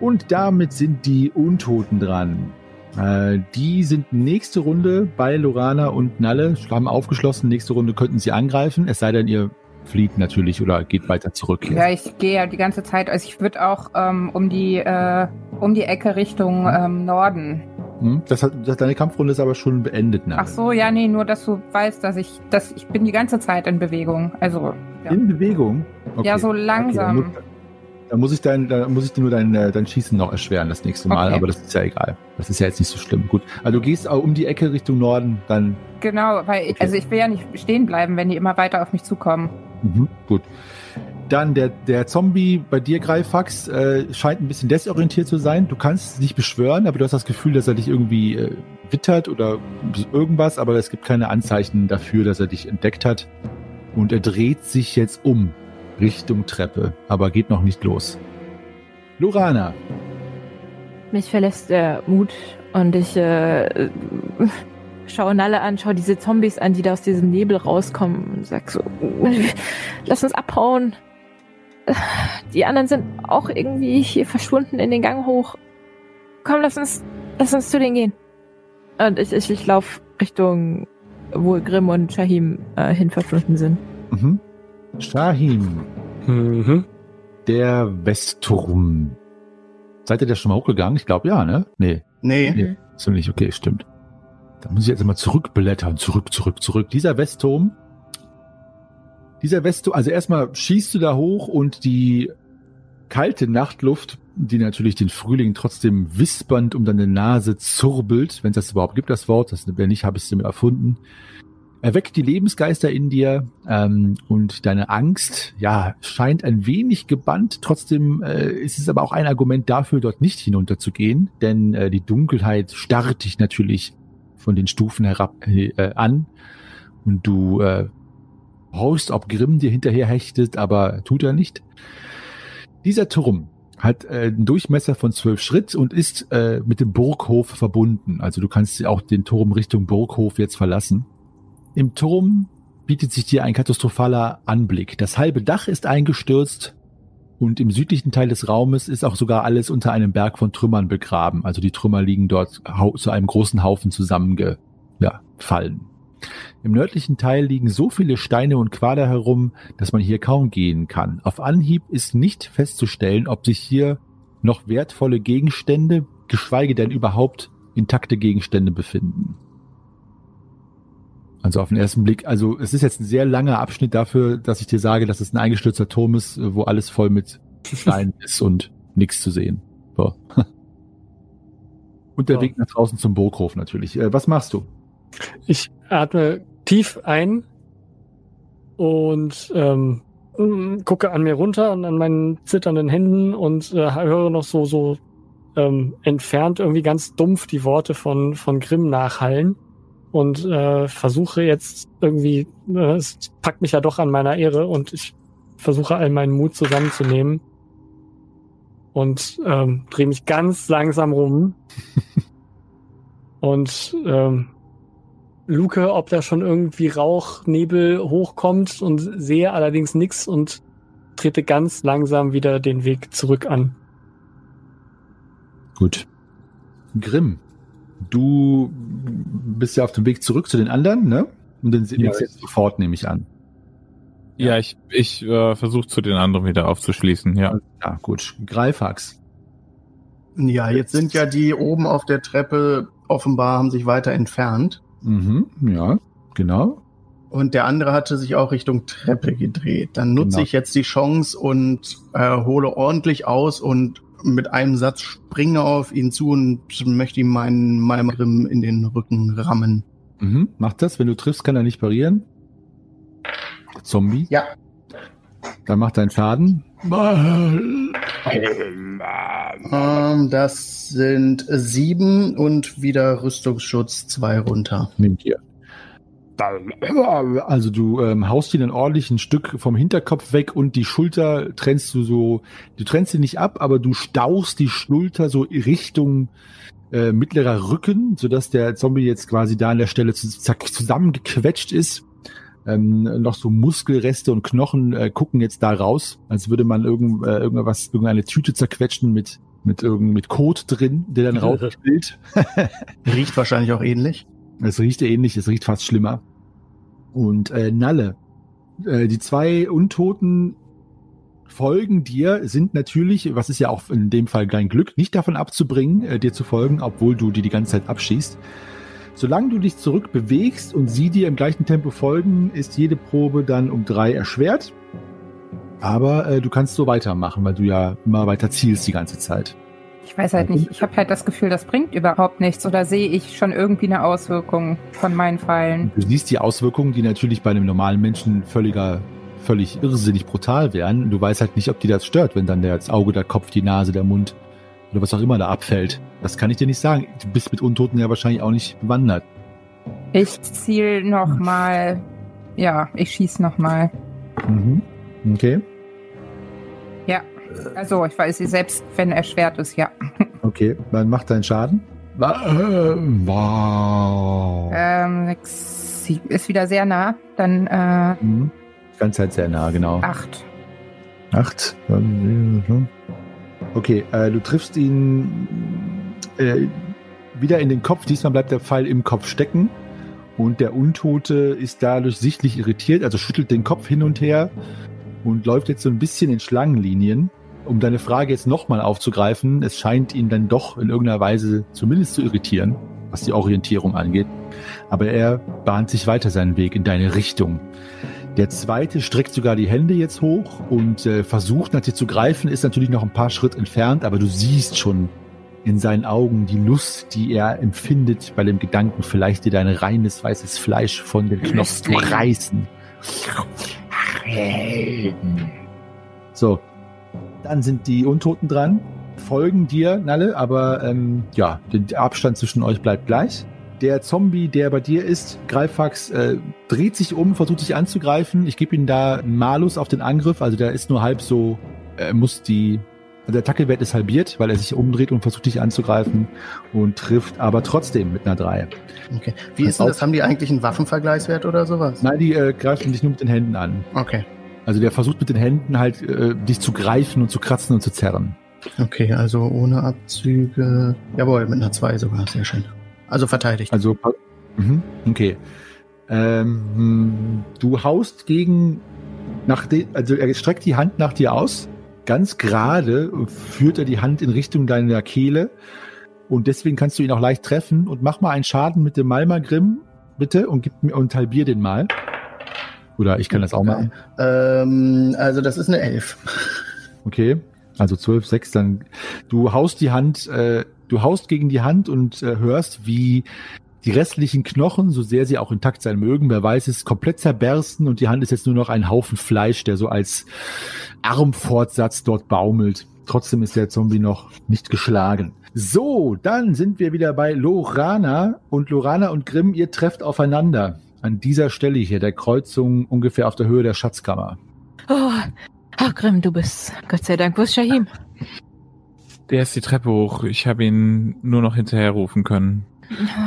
Und damit sind die Untoten dran. Äh, die sind nächste Runde bei Lorana und Nalle, haben aufgeschlossen. Nächste Runde könnten sie angreifen, es sei denn, ihr flieht natürlich oder geht weiter zurück. Ja, ich gehe ja die ganze Zeit, also ich würde auch ähm, um die äh, um die Ecke Richtung ähm, Norden. Hm? Das hat, das, deine Kampfrunde ist aber schon beendet, Nalle. Ach so, ja, nee, nur dass du weißt, dass ich, dass ich bin die ganze Zeit in Bewegung. Also ja, In Bewegung? Okay. ja so Okay, langsam. muss, dann muss ich dein, dann muss ich dir nur dein, äh, dein Schießen noch erschweren das nächste Mal, Okay. aber das ist ja egal. Das ist ja jetzt nicht so schlimm. Gut. Also du gehst auch um die Ecke Richtung Norden, dann Genau, weil ich, Okay. also ich will ja nicht stehen bleiben, wenn die immer weiter auf mich zukommen. Mhm, gut. Dann der, der Zombie bei dir, Greifax, äh, scheint ein bisschen desorientiert zu sein. Du kannst nicht beschwören, aber du hast das Gefühl, dass er dich irgendwie äh, wittert oder irgendwas, aber es gibt keine Anzeichen dafür, dass er dich entdeckt hat. Und er dreht sich jetzt um Richtung Treppe, aber geht noch nicht los. Lorana, Mich verlässt der Mut und ich äh, schaue Nalle an, schaue diese Zombies an, die da aus diesem Nebel rauskommen und sag so, lass uns abhauen. Die anderen sind auch irgendwie hier verschwunden in den Gang hoch. Komm, lass uns, lass uns zu denen gehen. Und ich, ich, ich laufe Richtung, wo Grimm und Shahim äh, hin verschwunden sind. mhm. Shahim, Mhm. der Westturm. Seid ihr da schon mal hochgegangen? Ich glaube ja, ne? Nee. Nee, Nee, nicht. Okay, stimmt. Da muss ich jetzt immer zurückblättern. Zurück, zurück, zurück. Dieser Westturm. Dieser Westturm, also erstmal schießt du da hoch und die kalte Nachtluft, die natürlich den Frühling trotzdem wispernd um deine Nase zurbelt, wenn es das überhaupt gibt, das Wort, das wenn nicht, habe ich es mir erfunden, erweckt die Lebensgeister in dir ähm, und deine Angst, ja, scheint ein wenig gebannt. Trotzdem äh, ist es aber auch ein Argument dafür, dort nicht hinunterzugehen, denn äh, die Dunkelheit starrt dich natürlich von den Stufen herab äh, an und du äh, horchst, ob Grimm dir hinterher hechtet, aber tut er nicht. Dieser Turm hat äh, einen Durchmesser von zwölf Schritt und ist äh, mit dem Burghof verbunden. Also du kannst auch den Turm Richtung Burghof jetzt verlassen. Im Turm bietet sich dir ein katastrophaler Anblick. Das halbe Dach ist eingestürzt und im südlichen Teil des Raumes ist auch sogar alles unter einem Berg von Trümmern begraben. Also die Trümmer liegen dort zu einem großen Haufen zusammengefallen. Ja, Im nördlichen Teil liegen so viele Steine und Quader herum, dass man hier kaum gehen kann. Auf Anhieb ist nicht festzustellen, ob sich hier noch wertvolle Gegenstände, geschweige denn überhaupt intakte Gegenstände befinden. Also auf den ersten Blick, also es ist jetzt ein sehr langer Abschnitt dafür, dass ich dir sage, dass es ein eingestürzter Turm ist, wo alles voll mit Steinen ist und nichts zu sehen. So. Und der. Weg nach draußen zum Burghof natürlich. Äh, was machst du? Ich atme tief ein und ähm, gucke an mir runter und an meinen zitternden Händen und äh, höre noch so so ähm, entfernt irgendwie ganz dumpf die Worte von von Grimm nachhallen und äh, versuche jetzt irgendwie äh, es packt mich ja doch an meiner Ehre und ich versuche all meinen Mut zusammenzunehmen und ähm, drehe mich ganz langsam rum und ähm, luke, ob da schon irgendwie Rauch, Nebel hochkommt und sehe allerdings nichts und trete ganz langsam wieder den Weg zurück an. Gut. Grimm, du bist ja auf dem Weg zurück zu den anderen, ne? Und den Ja, legst du jetzt sofort, nehme ich an. Ja, ich, ich äh, versuche zu den anderen wieder aufzuschließen, ja. Ja, gut. Greifax. Ja, jetzt sind ja die oben auf der Treppe offenbar haben sich weiter entfernt. Mhm, ja, genau. Und der andere hatte sich auch Richtung Treppe gedreht. Dann nutze Genau. ich jetzt die Chance und äh, hole ordentlich aus und mit einem Satz springe auf ihn zu und möchte ihm meinen Malmrim in den Rücken rammen. Mhm, mach das. Wenn du triffst, kann er nicht parieren. Zombie. Ja. Dann macht deinen Schaden. Ähm, das sind sieben und wieder Rüstungsschutz zwei runter. Nimm dir. Also du ähm, haust dir dann ordentlich ein Stück vom Hinterkopf weg und die Schulter trennst du so, du trennst sie nicht ab, aber du stauchst die Schulter so Richtung äh, mittlerer Rücken, sodass der Zombie jetzt quasi da an der Stelle zusammengequetscht ist. Ähm, noch so Muskelreste und Knochen äh, gucken jetzt da raus, als würde man irgend, äh, irgendwas, irgendeine Tüte zerquetschen mit mit irgend mit Kot drin, der dann rausspillt. Riecht wahrscheinlich auch ähnlich. Es riecht ähnlich, es riecht fast schlimmer. Und äh, Nalle, äh, die zwei Untoten folgen dir, sind natürlich, was ist ja auch in dem Fall dein Glück, nicht davon abzubringen, äh, dir zu folgen, obwohl du die die ganze Zeit abschießt. Solange du dich zurück bewegst und sie dir im gleichen Tempo folgen, ist jede Probe dann um drei erschwert. Aber äh, du kannst so weitermachen, weil du ja immer weiter zielst die ganze Zeit. Ich weiß halt nicht, ich habe halt das Gefühl, das bringt überhaupt nichts. Oder sehe ich schon irgendwie eine Auswirkung von meinen Pfeilen? Du siehst die Auswirkungen, die natürlich bei einem normalen Menschen völliger, völlig irrsinnig brutal wären. Du weißt halt nicht, ob die das stört, wenn dann der das Auge, der Kopf, die Nase, der Mund oder was auch immer da abfällt. Das kann ich dir nicht sagen. Du bist mit Untoten ja wahrscheinlich auch nicht bewandert. Ich ziel noch mal. Ja, ich schieß noch mal. Mhm. Okay, Also, ich weiß, selbst wenn er schwert ist, ja. okay. Dann mach deinen Schaden. Äh, wow. Ähm, sechs, sieben, ist wieder sehr nah. Dann äh, Mhm. Ganz halt sehr nah, genau. acht. Acht. Okay, äh, du triffst ihn äh, wieder in den Kopf. Diesmal bleibt der Pfeil im Kopf stecken. Und der Untote ist dadurch sichtlich irritiert, also schüttelt den Kopf hin und her und läuft jetzt so ein bisschen in Schlangenlinien. Um deine Frage jetzt nochmal aufzugreifen, es scheint ihn dann doch in irgendeiner Weise zumindest zu irritieren, was die Orientierung angeht. Aber er bahnt sich weiter seinen Weg in deine Richtung. Der zweite streckt sogar die Hände jetzt hoch und äh, versucht nach dir zu greifen, ist natürlich noch ein paar Schritt entfernt, aber du siehst schon, in seinen Augen die Lust, die er empfindet bei dem Gedanken, vielleicht dir dein reines weißes Fleisch von den Knochen zu reißen. So, dann sind die Untoten dran, folgen dir, Nalle, aber ähm, ja, der Abstand zwischen euch bleibt gleich. Der Zombie, der bei dir ist, Greifax, äh, dreht sich um, versucht dich anzugreifen. Ich gebe ihm da einen Malus auf den Angriff, also der ist nur halb so, er muss die, also der Tackelwert ist halbiert, weil er sich umdreht und versucht dich anzugreifen und trifft aber trotzdem mit einer 3. Okay. Wie ist denn das? Haben die eigentlich einen Waffenvergleichswert oder sowas? Nein, die äh, greifen dich nur mit den Händen an. Okay. Also der versucht mit den Händen halt äh, dich zu greifen und zu kratzen und zu zerren. Okay, also ohne Abzüge. Jawohl, mit einer 2 sogar. Sehr schön. Also verteidigt. Also, mhm, okay. Ähm, du haust gegen, nach de, also er streckt die Hand nach dir aus. Ganz gerade führt er die Hand in Richtung deiner Kehle. Und deswegen kannst du ihn auch leicht treffen. Und mach mal einen Schaden mit dem Malmagrim, bitte, und gib mir und halbier den mal. Oder ich kann das auch machen. Ähm, also das ist eine 11. Okay. Also 12, 6, dann du haust die Hand, äh, du haust gegen die Hand und äh, hörst, wie die restlichen Knochen, so sehr sie auch intakt sein mögen, wer weiß es, komplett zerbersten und die Hand ist jetzt nur noch ein Haufen Fleisch, der so als Armfortsatz dort baumelt. Trotzdem ist der Zombie noch nicht geschlagen. So, dann sind wir wieder bei Lorana und Lorana und Grimm, ihr trefft aufeinander. An dieser Stelle hier, der Kreuzung ungefähr auf der Höhe der Schatzkammer. Oh, ach Grimm, du bist. Gott sei Dank, wo ist Shahim? Der ist die Treppe hoch. Ich habe ihn nur noch hinterher rufen können.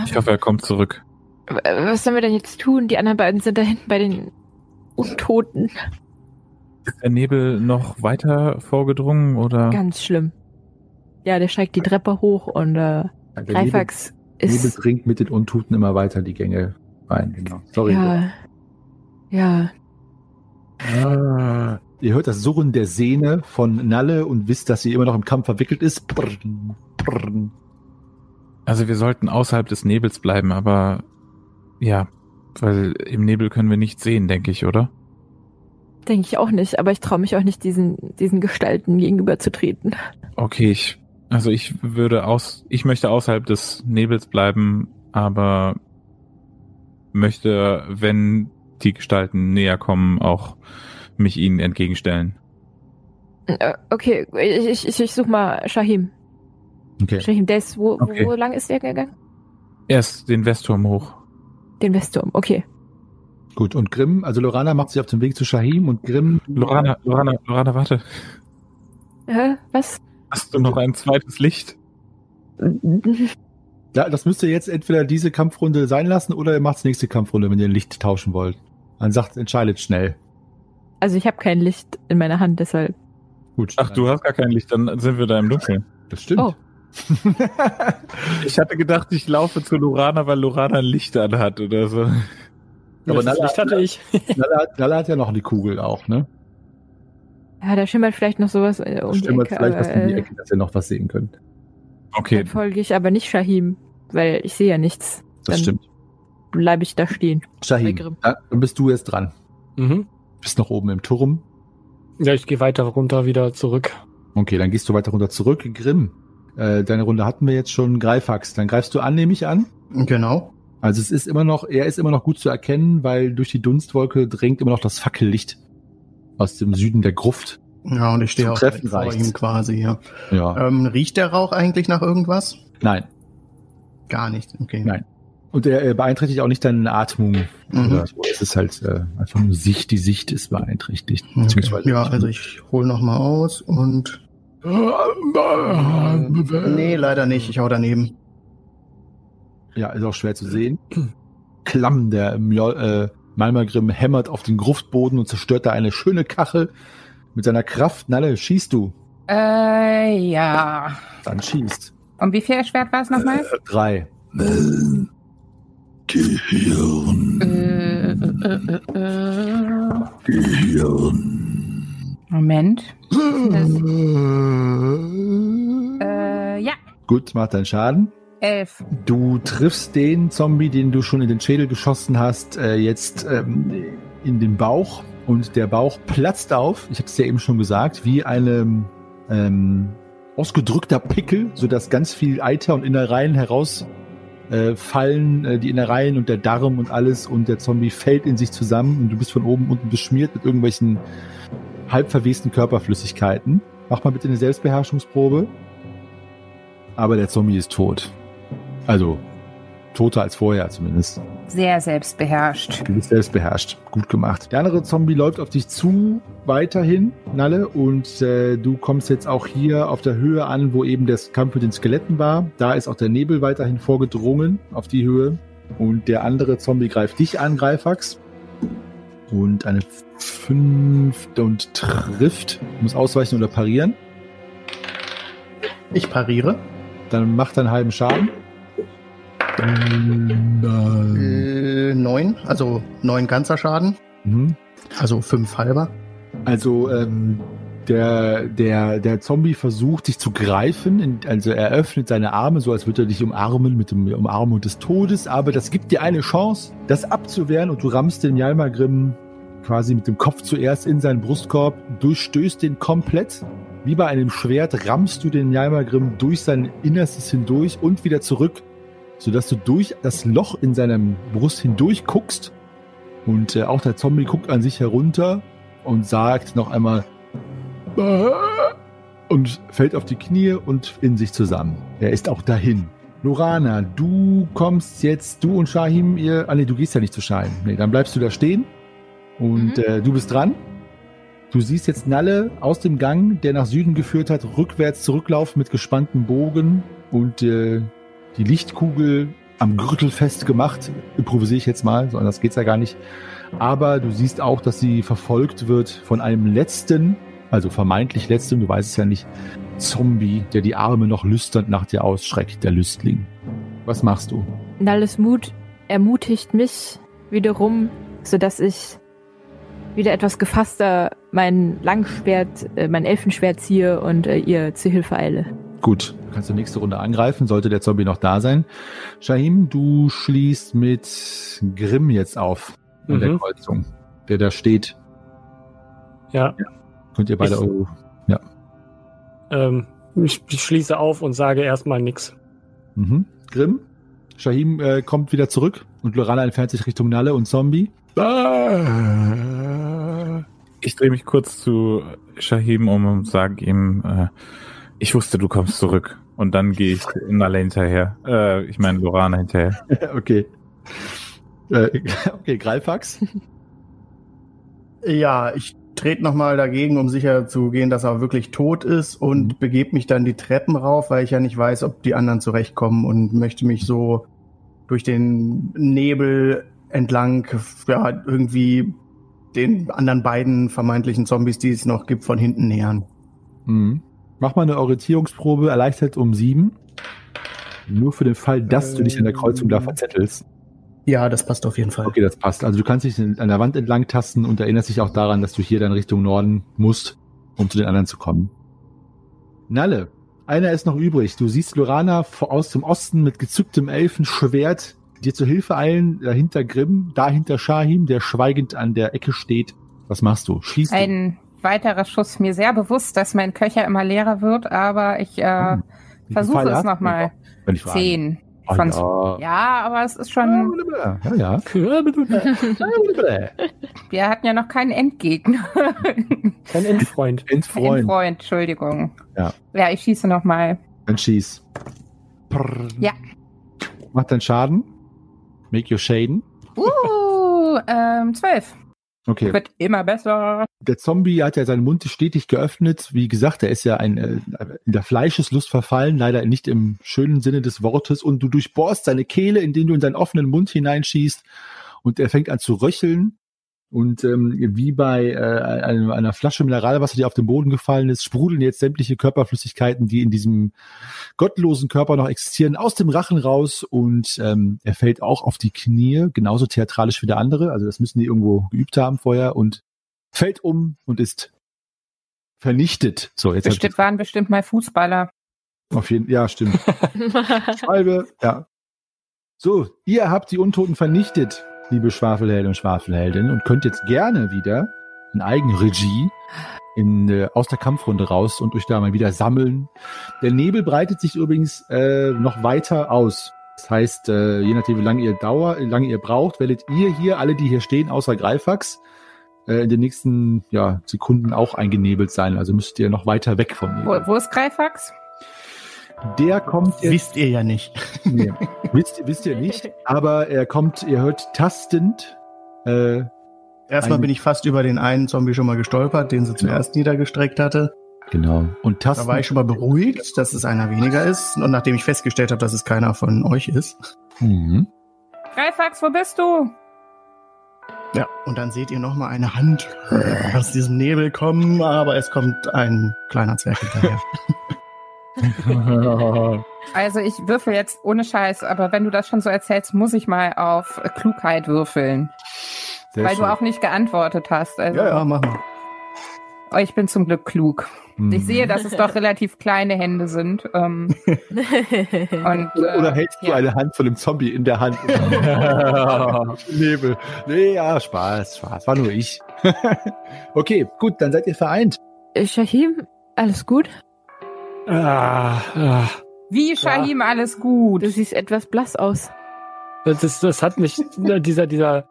Ich hoffe, er kommt zurück. Was sollen wir denn jetzt tun? Die anderen beiden sind da hinten bei den Untoten. Ist der Nebel noch weiter vorgedrungen oder? Ganz schlimm. Ja, der steigt die Treppe hoch und äh, Der Nebel- Greifax Nebel ist. dringt mit den Untuten immer weiter die Gänge rein. Genau. Sorry. Ja. Ja. Ah. Ihr hört das Surren der Sehne von Nalle und wisst, dass sie immer noch im Kampf verwickelt ist. Brrrn, brrrn. Also wir sollten außerhalb des Nebels bleiben, aber ja, weil im Nebel können wir nichts sehen, denke ich, oder? Denke ich auch nicht, aber ich traue mich auch nicht, diesen, diesen Gestalten gegenüberzutreten. Okay, ich, also ich würde aus, ich möchte außerhalb des Nebels bleiben, aber möchte, wenn die Gestalten näher kommen, auch mich ihnen entgegenstellen. Äh, okay, ich, ich, ich such mal Shahim. Okay. Shahim, der ist, wo, Okay. wo lang ist der gegangen? Erst den Westturm hoch. Den Westturm, okay. Gut. Und Grimm, also Lorana macht sich auf den Weg zu Shahim und Grimm. Lorana, Lorana, Lorana, warte. Hä? Was? Hast du noch ein zweites Licht? Ja, das müsst ihr jetzt entweder diese Kampfrunde sein lassen oder ihr macht nächste Kampfrunde, wenn ihr ein Licht tauschen wollt. Dann sagt, entscheidet schnell. Also ich habe kein Licht in meiner Hand, deshalb. Gut. Ach, du hast gar kein Licht, dann sind wir da im Dunkeln. Das stimmt. Oh. Ich hatte gedacht, ich laufe zu Lorana, weil Lorana ein Licht anhat oder so. Aber Aber das Nala- Licht hatte ich. Nalle hat, Nalle hat ja noch die Kugel auch, ne? Ja, da schimmert vielleicht noch sowas äh, um die Stimmt Ecke. vielleicht was aber, in die äh, Ecke, dass ihr noch was sehen könnt. Okay, Dann folge ich aber nicht Shahim, weil ich sehe ja nichts. Das Dann stimmt. Bleibe ich da stehen. Shahim, dann bist du jetzt dran. Mhm. Bist noch oben im Turm. Ja, ich gehe weiter runter wieder zurück. Okay, dann gehst du weiter runter zurück. Grimm, äh, deine Runde hatten wir jetzt schon. Greifax, dann greifst du an, nehme ich an. Genau. Also es ist immer noch, er ist immer noch gut zu erkennen, weil durch die Dunstwolke drängt immer noch das Fackellicht aus dem Süden der Gruft. Ja, und ich stehe auch Treffen vor reicht's. ihm quasi, ja. Ja. Ähm, riecht der Rauch eigentlich nach irgendwas? Nein. Gar nicht, okay. Nein. Und er äh, beeinträchtigt auch nicht deine Atmung. Mhm. Oder so. Es ist halt äh, einfach nur Sicht, die Sicht ist beeinträchtigt. Okay. Beziehungsweise- Ja, also ich hole noch mal aus und nee, leider nicht. Ich hau daneben. Ja, ist auch schwer zu sehen. Klamm, der äh, Malmagrim hämmert auf den Gruftboden und zerstört da eine schöne Kachel. Mit seiner Kraft, Nalle, schießt du. Äh, ja. Dann schießt. Und wie viel Schwert war es nochmal? Drei. Gehirn, Äh, äh, äh, äh. Gehirn. Moment. Äh, ja. Gut, macht deinen Schaden. Elf. Du triffst den Zombie, den du schon in den Schädel geschossen hast, äh, jetzt ähm, in den Bauch und der Bauch platzt auf. Ich hatte es ja eben schon gesagt, wie eine, ähm, ausgedrückter Pickel, sodass ganz viel Eiter und Innereien heraus äh, fallen, äh, die Innereien und der Darm und alles und der Zombie fällt in sich zusammen und du bist von oben unten beschmiert mit irgendwelchen halb verwesten Körperflüssigkeiten. Mach mal bitte eine Selbstbeherrschungsprobe. Aber der Zombie ist tot. Also toter als vorher zumindest. Sehr selbstbeherrscht. Du bist selbstbeherrscht. Gut gemacht. Der andere Zombie läuft auf dich zu, weiterhin, Nalle, und äh, du kommst jetzt auch hier auf der Höhe an, wo eben das Kampf mit den Skeletten war. Da ist auch der Nebel weiterhin vorgedrungen auf die Höhe. Und der andere Zombie greift dich an, Greifax. Und eine fünfte und trifft. Muss ausweichen oder parieren. Ich pariere. Dann macht einen halben Schaden. Äh, neun, also neun ganzer Schaden. mhm. Also fünf halber. Also ähm, der, der, der Zombie versucht dich zu greifen, also er öffnet seine Arme, so als würde er dich umarmen mit dem Umarmung des Todes, aber das gibt dir eine Chance, das abzuwehren und du rammst den Jalmagrim quasi mit dem Kopf zuerst in seinen Brustkorb, durchstößt den komplett. Wie bei einem Schwert rammst du den Jalmagrim durch sein Innerstes hindurch und wieder zurück, sodass du durch das Loch in seinem Brust hindurch guckst. Und äh, auch der Zombie guckt an sich herunter und sagt noch einmal und fällt auf die Knie und in sich zusammen. Er ist auch dahin. Lorana, du kommst jetzt, du und Shahim, ihr, ah nee, du gehst ja nicht zu Shahim. Nee, dann bleibst du da stehen und Mhm. äh, du bist dran. Du siehst jetzt Nalle aus dem Gang, der nach Süden geführt hat, rückwärts zurücklaufen mit gespanntem Bogen und äh, die Lichtkugel am Gürtel festgemacht. Improvisiere ich jetzt mal, so anders geht's ja gar nicht. Aber du siehst auch, dass sie verfolgt wird von einem letzten, also vermeintlich letzten, du weißt es ja nicht, Zombie, der die Arme noch lüsternd nach dir ausschreckt, der Lüstling. Was machst du? Nalles Mut ermutigt mich wiederum, sodass ich wieder etwas gefasster mein Langschwert, äh, mein Elfenschwert ziehe und äh, ihr zu Hilfe eile. Gut, du kannst du nächste Runde angreifen, sollte der Zombie noch da sein. Shahim, du schließt mit Grimm jetzt auf an der Mhm. Kreuzung, der da steht. Ja, Könnt ihr beide Ich- eure ähm, ich, ich schließe auf und sage erstmal nix. Mhm. Grimm. Shahim äh, kommt wieder zurück und Lorana entfernt sich Richtung Nalle und Zombie. Ich drehe mich kurz zu Shahim um und sage ihm, äh, ich wusste, du kommst zurück. Und dann gehe ich Nalle hinterher. Äh, ich meine Lorana hinterher. okay. Äh, okay, Greifax. Ja, ich trete nochmal dagegen, um sicher zu gehen, dass er wirklich tot ist und begebe mich dann die Treppen rauf, weil ich ja nicht weiß, ob die anderen zurechtkommen und möchte mich so durch den Nebel entlang, ja, irgendwie den anderen beiden vermeintlichen Zombies, die es noch gibt, von hinten nähern. Mhm. Mach mal eine Orientierungsprobe, erleichtert um sieben. Nur für den Fall, dass du dich an der Kreuzung da verzettelst. Ja, das passt auf jeden Fall. Okay, das passt. Also du kannst dich an der Wand entlang tasten und erinnerst dich auch daran, dass du hier dann Richtung Norden musst, um zu den anderen zu kommen. Nalle, einer ist noch übrig. Du siehst Lorana vor- aus dem Osten mit gezücktem Elfenschwert dir zur Hilfe eilen, dahinter Grimm, dahinter Shahim, der schweigend an der Ecke steht. Was machst du? Schießt du? Ein weiterer Schuss. Mir sehr bewusst, dass mein Köcher immer leerer wird, aber ich äh, viele versuche es nochmal. Wenn ich. Ah, ja. Ja, aber es ist schon. Ja, ja. Wir hatten ja noch keinen Endgegner. Kein Endfreund. Endfreund. Endfreund, Entschuldigung. Ja. Ja, ich schieße nochmal. Dann schieß. Prrr. Ja. Mach deinen Schaden. Make your Shaden. Uh, ähm, zwölf. Okay. Wird immer besser. Der Zombie hat ja seinen Mund stetig geöffnet. Wie gesagt, er ist ja ein, äh, in der Fleischeslust verfallen, leider nicht im schönen Sinne des Wortes. Und du durchbohrst seine Kehle, indem du in seinen offenen Mund hineinschießt. Und er fängt an zu röcheln. Und ähm, wie bei äh, einer, einer Flasche Mineralwasser, die auf den Boden gefallen ist, sprudeln jetzt sämtliche Körperflüssigkeiten, die in diesem gottlosen Körper noch existieren, aus dem Rachen raus. Und ähm, er fällt auch auf die Knie, genauso theatralisch wie der andere. Also das müssen die irgendwo geübt haben vorher. Und fällt um und ist vernichtet. So, jetzt Bestimmt waren bestimmt mal Fußballer. auf jeden Ja, stimmt. Schwalbe, ja. So, ihr habt die Untoten vernichtet, liebe Schwafelhelden und Schwafelheldinnen, und könnt jetzt gerne wieder in Eigenregie in, äh, aus der Kampfrunde raus und euch da mal wieder sammeln. Der Nebel breitet sich übrigens äh, noch weiter aus. Das heißt, äh, je nachdem, wie lange ihr dauert, wie lange ihr braucht, werdet ihr hier, alle, die hier stehen, außer Greifax, äh, in den nächsten ja, Sekunden auch eingenebelt sein. Also müsst ihr noch weiter weg vom Nebel. Wo, wo ist Greifax? Der kommt jetzt, Wisst ihr ja nicht. nee, wisst, wisst ihr nicht, aber er kommt, ihr hört tastend. Äh, Erstmal Ein- bin ich fast über den einen Zombie schon mal gestolpert, den sie zuerst niedergestreckt hatte. genau. Und Da tastend. war ich schon mal beruhigt, dass es einer weniger ist. Und nachdem ich festgestellt habe, dass es keiner von euch ist. Mhm. Greifax, wo bist du? Ja, und dann seht ihr nochmal eine Hand aus diesem Nebel kommen, aber es kommt ein kleiner Zwerg hinterher. Also ich würfel jetzt ohne Scheiß, aber wenn du das schon so erzählst, muss ich mal auf Klugheit würfeln. Sehr weil schön. du auch nicht geantwortet hast. Also, ja, ja, machen. Oh, ich bin zum Glück klug. Mhm. Ich sehe, dass es doch relativ kleine Hände sind. Ähm, und, Oder, äh, oder hältst du ja. eine Hand von dem Zombie in der Hand? Nebel. Nee, ja, Spaß, Spaß. War nur ich. okay, gut, dann seid ihr vereint. Äh, Shahim, alles gut? Ah, ah. Wie Shahim, alles gut. Du siehst etwas blass aus. Das, ist- das hat mich, dieser, dieser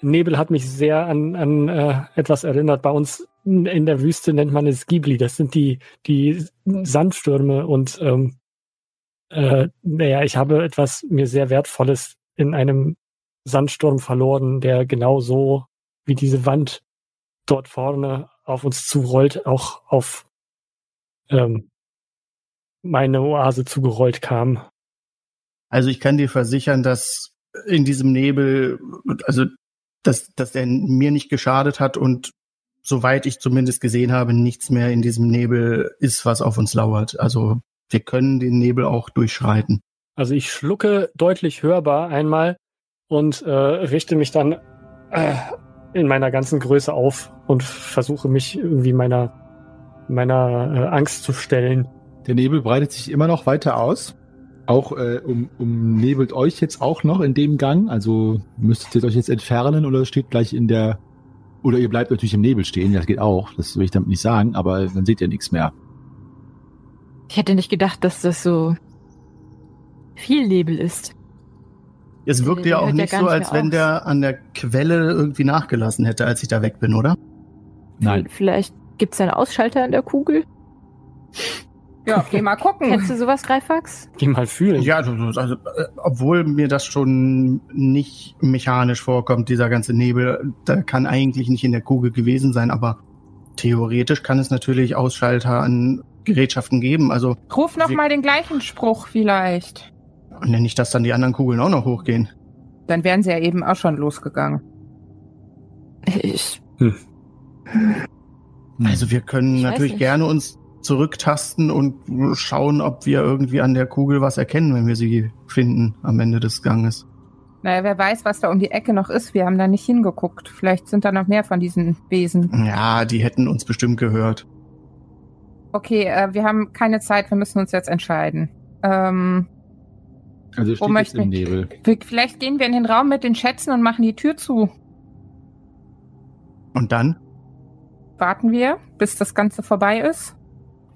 Nebel hat mich sehr an, an äh, etwas erinnert. Bei uns in der Wüste nennt man es Ghibli. Das sind die, die Sandstürme und ähm, äh, naja, ich habe etwas mir sehr Wertvolles in einem Sandsturm verloren, der genau so wie diese Wand dort vorne auf uns zurollt, auch auf ähm, meine Oase zugerollt kam. Also ich kann dir versichern, dass in diesem Nebel, also dass, dass der mir nicht geschadet hat und soweit ich zumindest gesehen habe, nichts mehr in diesem Nebel ist, was auf uns lauert. Also wir können den Nebel auch durchschreiten. Also ich schlucke deutlich hörbar einmal und äh, richte mich dann äh, in meiner ganzen Größe auf und versuche mich irgendwie meiner meiner äh, Angst zu stellen. Der Nebel breitet sich immer noch weiter aus. Auch äh, um, umnebelt euch jetzt auch noch in dem Gang. Also müsstet ihr euch jetzt entfernen oder steht gleich in der. Oder ihr bleibt natürlich im Nebel stehen, das geht auch. Das will ich damit nicht sagen, aber dann seht ihr nichts mehr. Ich hätte nicht gedacht, dass das so viel Nebel ist. Es wirkt ja auch hört ja nicht so, nicht als wenn auf. der an der Quelle irgendwie nachgelassen hätte, als ich da weg bin, oder? Nein. Vielleicht gibt es einen Ausschalter in der Kugel. Ja, geh mal gucken. Kennst du sowas, Greifax? Geh mal fühlen. Ja, also, also äh, obwohl mir das schon nicht mechanisch vorkommt, dieser ganze Nebel, da kann eigentlich nicht in der Kugel gewesen sein, aber theoretisch kann es natürlich Ausschalter an Gerätschaften geben. Also Ruf noch mal den gleichen Spruch vielleicht. nenne ich, dass dann die anderen Kugeln auch noch hochgehen. Dann wären sie ja eben auch schon losgegangen. Ich, Also wir können Ich natürlich nicht. gerne uns zurücktasten und schauen, ob wir irgendwie an der Kugel was erkennen, wenn wir sie finden am Ende des Ganges. Naja, wer weiß, was da um die Ecke noch ist. Wir haben da nicht hingeguckt. Vielleicht sind da noch mehr von diesen Wesen. Ja, die hätten uns bestimmt gehört. Okay, äh, wir haben keine Zeit. Wir müssen uns jetzt entscheiden. Ähm, Also Wo steht jetzt möchten im Nebel. wir- vielleicht gehen wir in den Raum mit den Schätzen und machen die Tür zu. Und dann? Warten wir, bis das Ganze vorbei ist.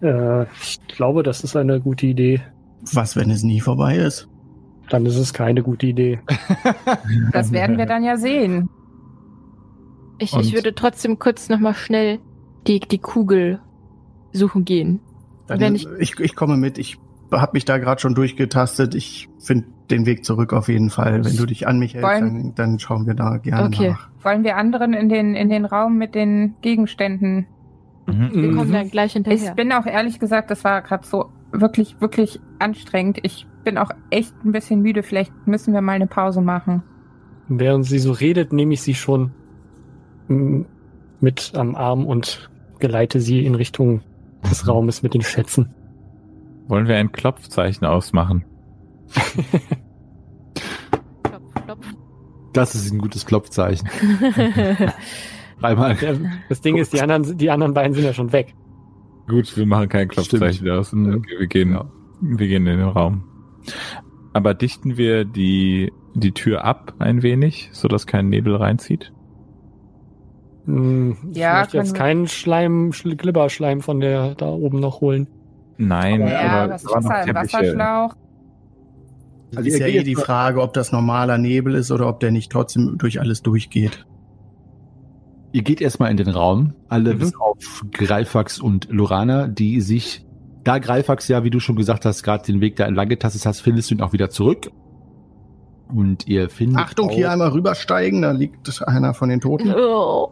Äh, ich glaube, das ist eine gute Idee. Was, wenn es nie vorbei ist? Dann ist es keine gute Idee. Das werden wir dann ja sehen. ich, ich würde trotzdem kurz nochmal schnell die, die Kugel suchen gehen. Dann, Wenn ich, ich- ich, komme mit. Ich habe mich da gerade schon durchgetastet. Ich finde den Weg zurück auf jeden Fall. Wenn du dich an mich hältst, dann, dann schauen wir da gerne Okay. nach. Wollen wir anderen in den, in den Raum mit den Gegenständen? Mhm. Wir Mhm. kommen dann gleich Ich hinterher. bin auch ehrlich gesagt, das war gerade so wirklich, wirklich anstrengend. Ich bin auch echt ein bisschen müde. Vielleicht müssen wir mal eine Pause machen. Während sie so redet, nehme ich sie schon mm, mit am Arm und geleite sie in Richtung des Raumes mit den Schätzen. Wollen wir ein Klopfzeichen ausmachen? klopf, klopf. Das ist ein gutes Klopfzeichen. Dreimal. Ja, das Ding ist, die anderen, die anderen beiden sind ja schon weg. Gut, wir machen kein Klopfzeichen aus. Mhm. Okay, wir gehen, Ja. wir gehen in den Raum. Aber dichten wir die, die Tür ab ein wenig, so dass kein Nebel reinzieht? Hm, ich Ja, möchte jetzt keinen Schleim, Schl- Glibberschleim von der da oben noch holen. Nein, Ja, aber was da waren ist noch da im. Wasserschlauch? Also ist ja eh die Frage, ob das normaler Nebel ist oder ob der nicht trotzdem durch alles durchgeht. Ihr geht erstmal in den Raum, alle Mhm. bis auf Greifax und Lorana, die sich, da Greifax ja, wie du schon gesagt hast, gerade den Weg da entlang getastet hast, findest du ihn auch wieder zurück. Und ihr findet. Achtung, auch, hier einmal rübersteigen, da liegt einer von den Toten. Oh,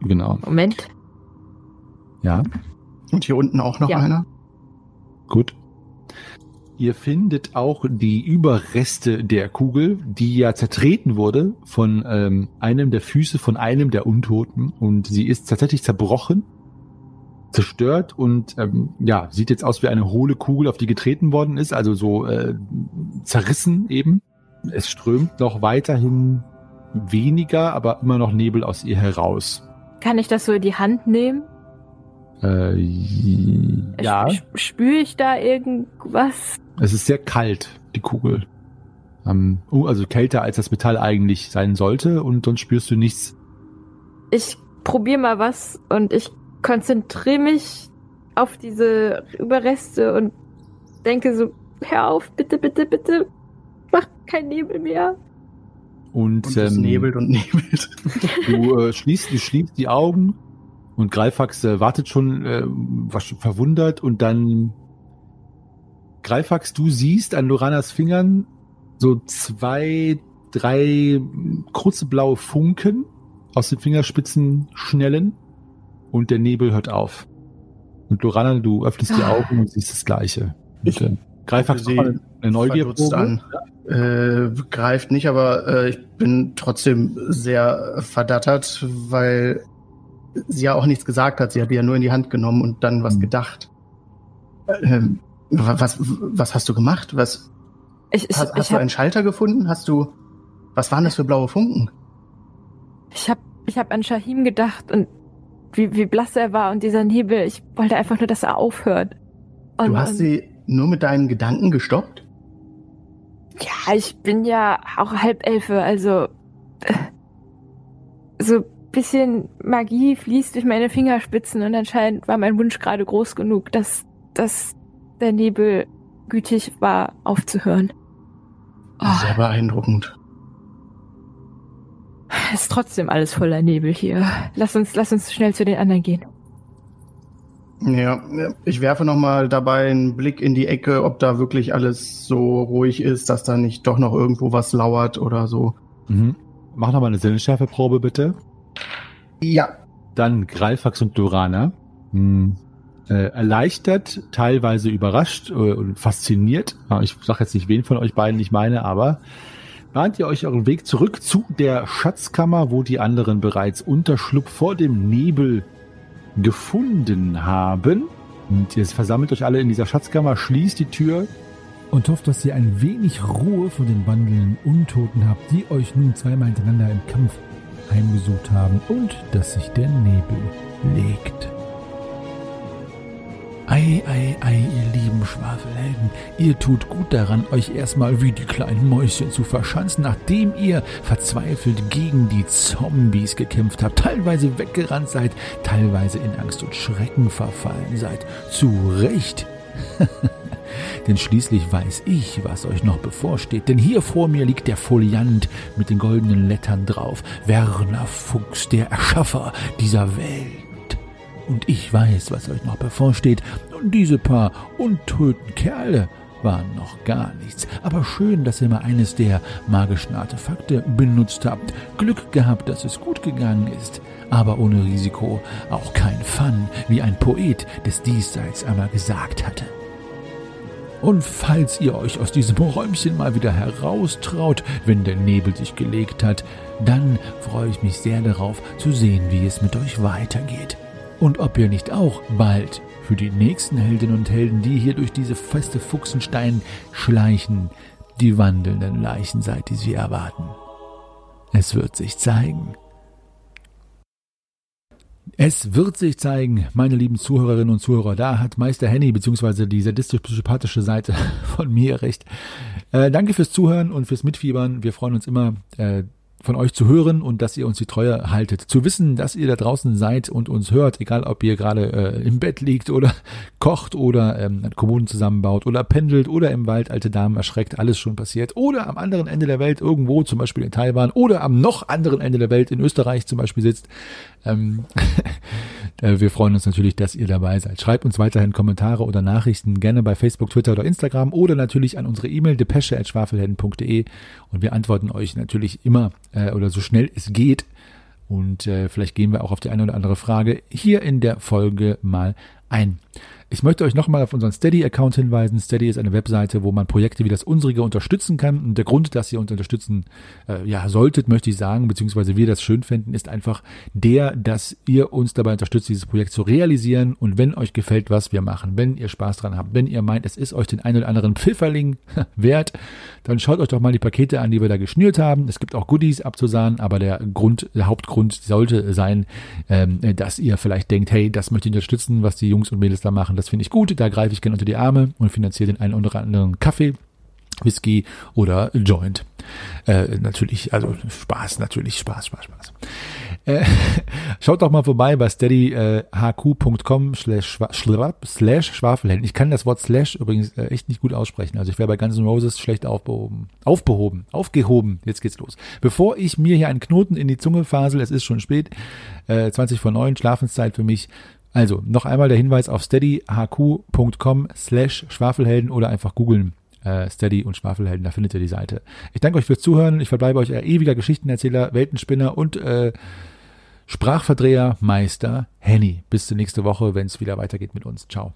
Genau. Moment. Ja, Und hier unten auch noch Ja. einer. gut. Ihr findet auch die Überreste der Kugel, die ja zertreten wurde von ähm, einem der Füße von einem der Untoten. Und sie ist tatsächlich zerbrochen, zerstört und ähm, ja, sieht jetzt aus wie eine hohle Kugel, auf die getreten worden ist, also so äh, zerrissen eben. Es strömt noch weiterhin weniger, aber immer noch Nebel aus ihr heraus. Kann ich das so in die Hand nehmen? Äh, ja. Sp- Spüre ich da irgendwas? Es ist sehr kalt, die Kugel. Ähm, oh, also kälter als das Metall eigentlich sein sollte und sonst spürst du nichts. Ich probiere mal was und ich konzentriere mich auf diese Überreste und denke so, hör auf, bitte, bitte, bitte, mach kein Nebel mehr. Und, Und es ähm, nebelt und nebelt. du äh, schließt, du schließt die Augen und Greifax äh, wartet schon äh, verwundert und dann Greifax, du siehst an Loranas Fingern so zwei, drei kurze blaue Funken aus den Fingerspitzen schnellen und der Nebel hört auf. Und Lorana, du öffnest die Ah. Augen und siehst das Gleiche. Ich- Und, äh, Greifax, eine verdutzt Neugierprobe. an. Äh, greift nicht, aber äh, ich bin trotzdem sehr verdattert, weil sie ja auch nichts gesagt hat. Sie hat die ja nur in die Hand genommen und dann was Mhm. gedacht. Ähm, was, was hast du gemacht? Was, Ich, ich, hast, ich hast du hab, einen Schalter gefunden? Hast du, was waren das für blaue Funken? ich hab, ich hab an Shahim gedacht und wie, wie blass er war und dieser Nebel. Ich wollte einfach nur, dass er aufhört. Und, Du hast sie nur mit deinen Gedanken gestoppt? Ja, ich bin ja auch Halbelfe, also äh, so bisschen Magie fließt durch meine Fingerspitzen und anscheinend war mein Wunsch gerade groß genug, dass, dass der Nebel gütig war, aufzuhören. Oh, Sehr beeindruckend. ist trotzdem alles voller Nebel hier. Lass uns, lass uns schnell zu den anderen gehen. Ja, ich werfe nochmal dabei einen Blick in die Ecke, ob da wirklich alles so ruhig ist, dass da nicht doch noch irgendwo was lauert oder so. Mhm. Mach noch mal eine Sinnesschärfeprobe, bitte. Ja. Dann Greifax und Dorana. Hm. Äh, erleichtert, teilweise überrascht äh, und fasziniert. Ich sage jetzt nicht, wen von euch beiden ich meine, aber bahnt ihr euch euren Weg zurück zu der Schatzkammer, wo die anderen bereits Unterschlupf vor dem Nebel gefunden haben. Und ihr versammelt euch alle in dieser Schatzkammer, schließt die Tür. und hofft, dass ihr ein wenig Ruhe von den wandelnden Untoten habt, die euch nun zweimal hintereinander im Kampf heimgesucht haben und dass sich der Nebel legt. Ei, ei, ei, ihr lieben Schwafelhelden, ihr tut gut daran, euch erstmal wie die kleinen Mäuschen zu verschanzen, nachdem ihr verzweifelt gegen die Zombies gekämpft habt, teilweise weggerannt seid, teilweise in Angst und Schrecken verfallen seid. Zu Recht. Denn schließlich weiß ich, was euch noch bevorsteht. Denn hier vor mir liegt der Foliant mit den goldenen Lettern drauf. Werner Fuchs, der Erschaffer dieser Welt. Und ich weiß, was euch noch bevorsteht. Und diese paar untöten Kerle waren noch gar nichts. Aber schön, dass ihr mal eines der magischen Artefakte benutzt habt. Glück gehabt, dass es gut gegangen ist. Aber ohne Risiko auch kein Fun, wie ein Poet des Diesseits einmal gesagt hatte. Und falls ihr euch aus diesem Räumchen mal wieder heraustraut, wenn der Nebel sich gelegt hat, dann freue ich mich sehr darauf zu sehen, wie es mit euch weitergeht. Und ob ihr nicht auch bald für die nächsten Heldinnen und Helden, die hier durch diese feste Fuchsenstein schleichen, die wandelnden Leichen seid, die sie erwarten. Es wird sich zeigen. Es wird sich zeigen, meine lieben Zuhörerinnen und Zuhörer. Da hat Meister Henny beziehungsweise die sadistisch-psychopathische Seite von mir recht. Äh, danke fürs Zuhören und fürs Mitfiebern. Wir freuen uns immer, äh, von euch zu hören und dass ihr uns die Treue haltet. Zu wissen, dass ihr da draußen seid und uns hört, egal ob ihr gerade äh, im Bett liegt oder kocht oder ähm, Kommunen zusammenbaut oder pendelt oder im Wald alte Damen erschreckt, alles schon passiert. Oder am anderen Ende der Welt irgendwo, zum Beispiel in Taiwan oder am noch anderen Ende der Welt in Österreich zum Beispiel sitzt. Ähm, äh, wir freuen uns natürlich, dass ihr dabei seid. Schreibt uns weiterhin Kommentare oder Nachrichten gerne bei Facebook, Twitter oder Instagram oder natürlich an unsere E-Mail depesche.schwafelhelden.de und wir antworten euch natürlich immer äh, oder so schnell es geht. Und äh, vielleicht gehen wir auch auf die eine oder andere Frage hier in der Folge mal ein. Ich möchte euch nochmal auf unseren Steady-Account hinweisen. Steady ist eine Webseite, wo man Projekte wie das unsrige unterstützen kann. Und der Grund, dass ihr uns unterstützen äh, ja, solltet, möchte ich sagen, beziehungsweise wir das schön finden, ist einfach der, dass ihr uns dabei unterstützt, dieses Projekt zu realisieren. Und wenn euch gefällt, was wir machen, wenn ihr Spaß dran habt, wenn ihr meint, es ist euch den einen oder anderen Pfifferling wert, dann schaut euch doch mal die Pakete an, die wir da geschnürt haben. Es gibt auch Goodies abzusahnen, aber der Grund, der Hauptgrund sollte sein, ähm, dass ihr vielleicht denkt, hey, das möchte ich unterstützen, was die Jungs und Mädels da machen das finde ich gut, da greife ich gerne unter die Arme und finanziere den einen oder anderen Kaffee, Whisky oder Joint. Äh, natürlich, also Spaß, natürlich, Spaß, Spaß, Spaß. Äh, schaut doch mal vorbei bei steadyhq.com äh, slash Schwafelhelden. Ich kann das Wort slash übrigens äh, echt nicht gut aussprechen. Also ich wäre bei Guns N' Roses schlecht aufbehoben. Aufbehoben. Aufgehoben. Jetzt geht's los. Bevor ich mir hier einen Knoten in die Zunge fasel, es ist schon spät, äh, 20 vor 9, Schlafenszeit für mich, also noch einmal der Hinweis auf steadyhq.com slash Schwafelhelden oder einfach googeln äh, Steady und Schwafelhelden, da findet ihr die Seite. Ich danke euch fürs Zuhören. Ich verbleibe euch ewiger Geschichtenerzähler, Weltenspinner und äh, Sprachverdreher Meister Henny. Bis zur nächste Woche, wenn es wieder weitergeht mit uns. Ciao.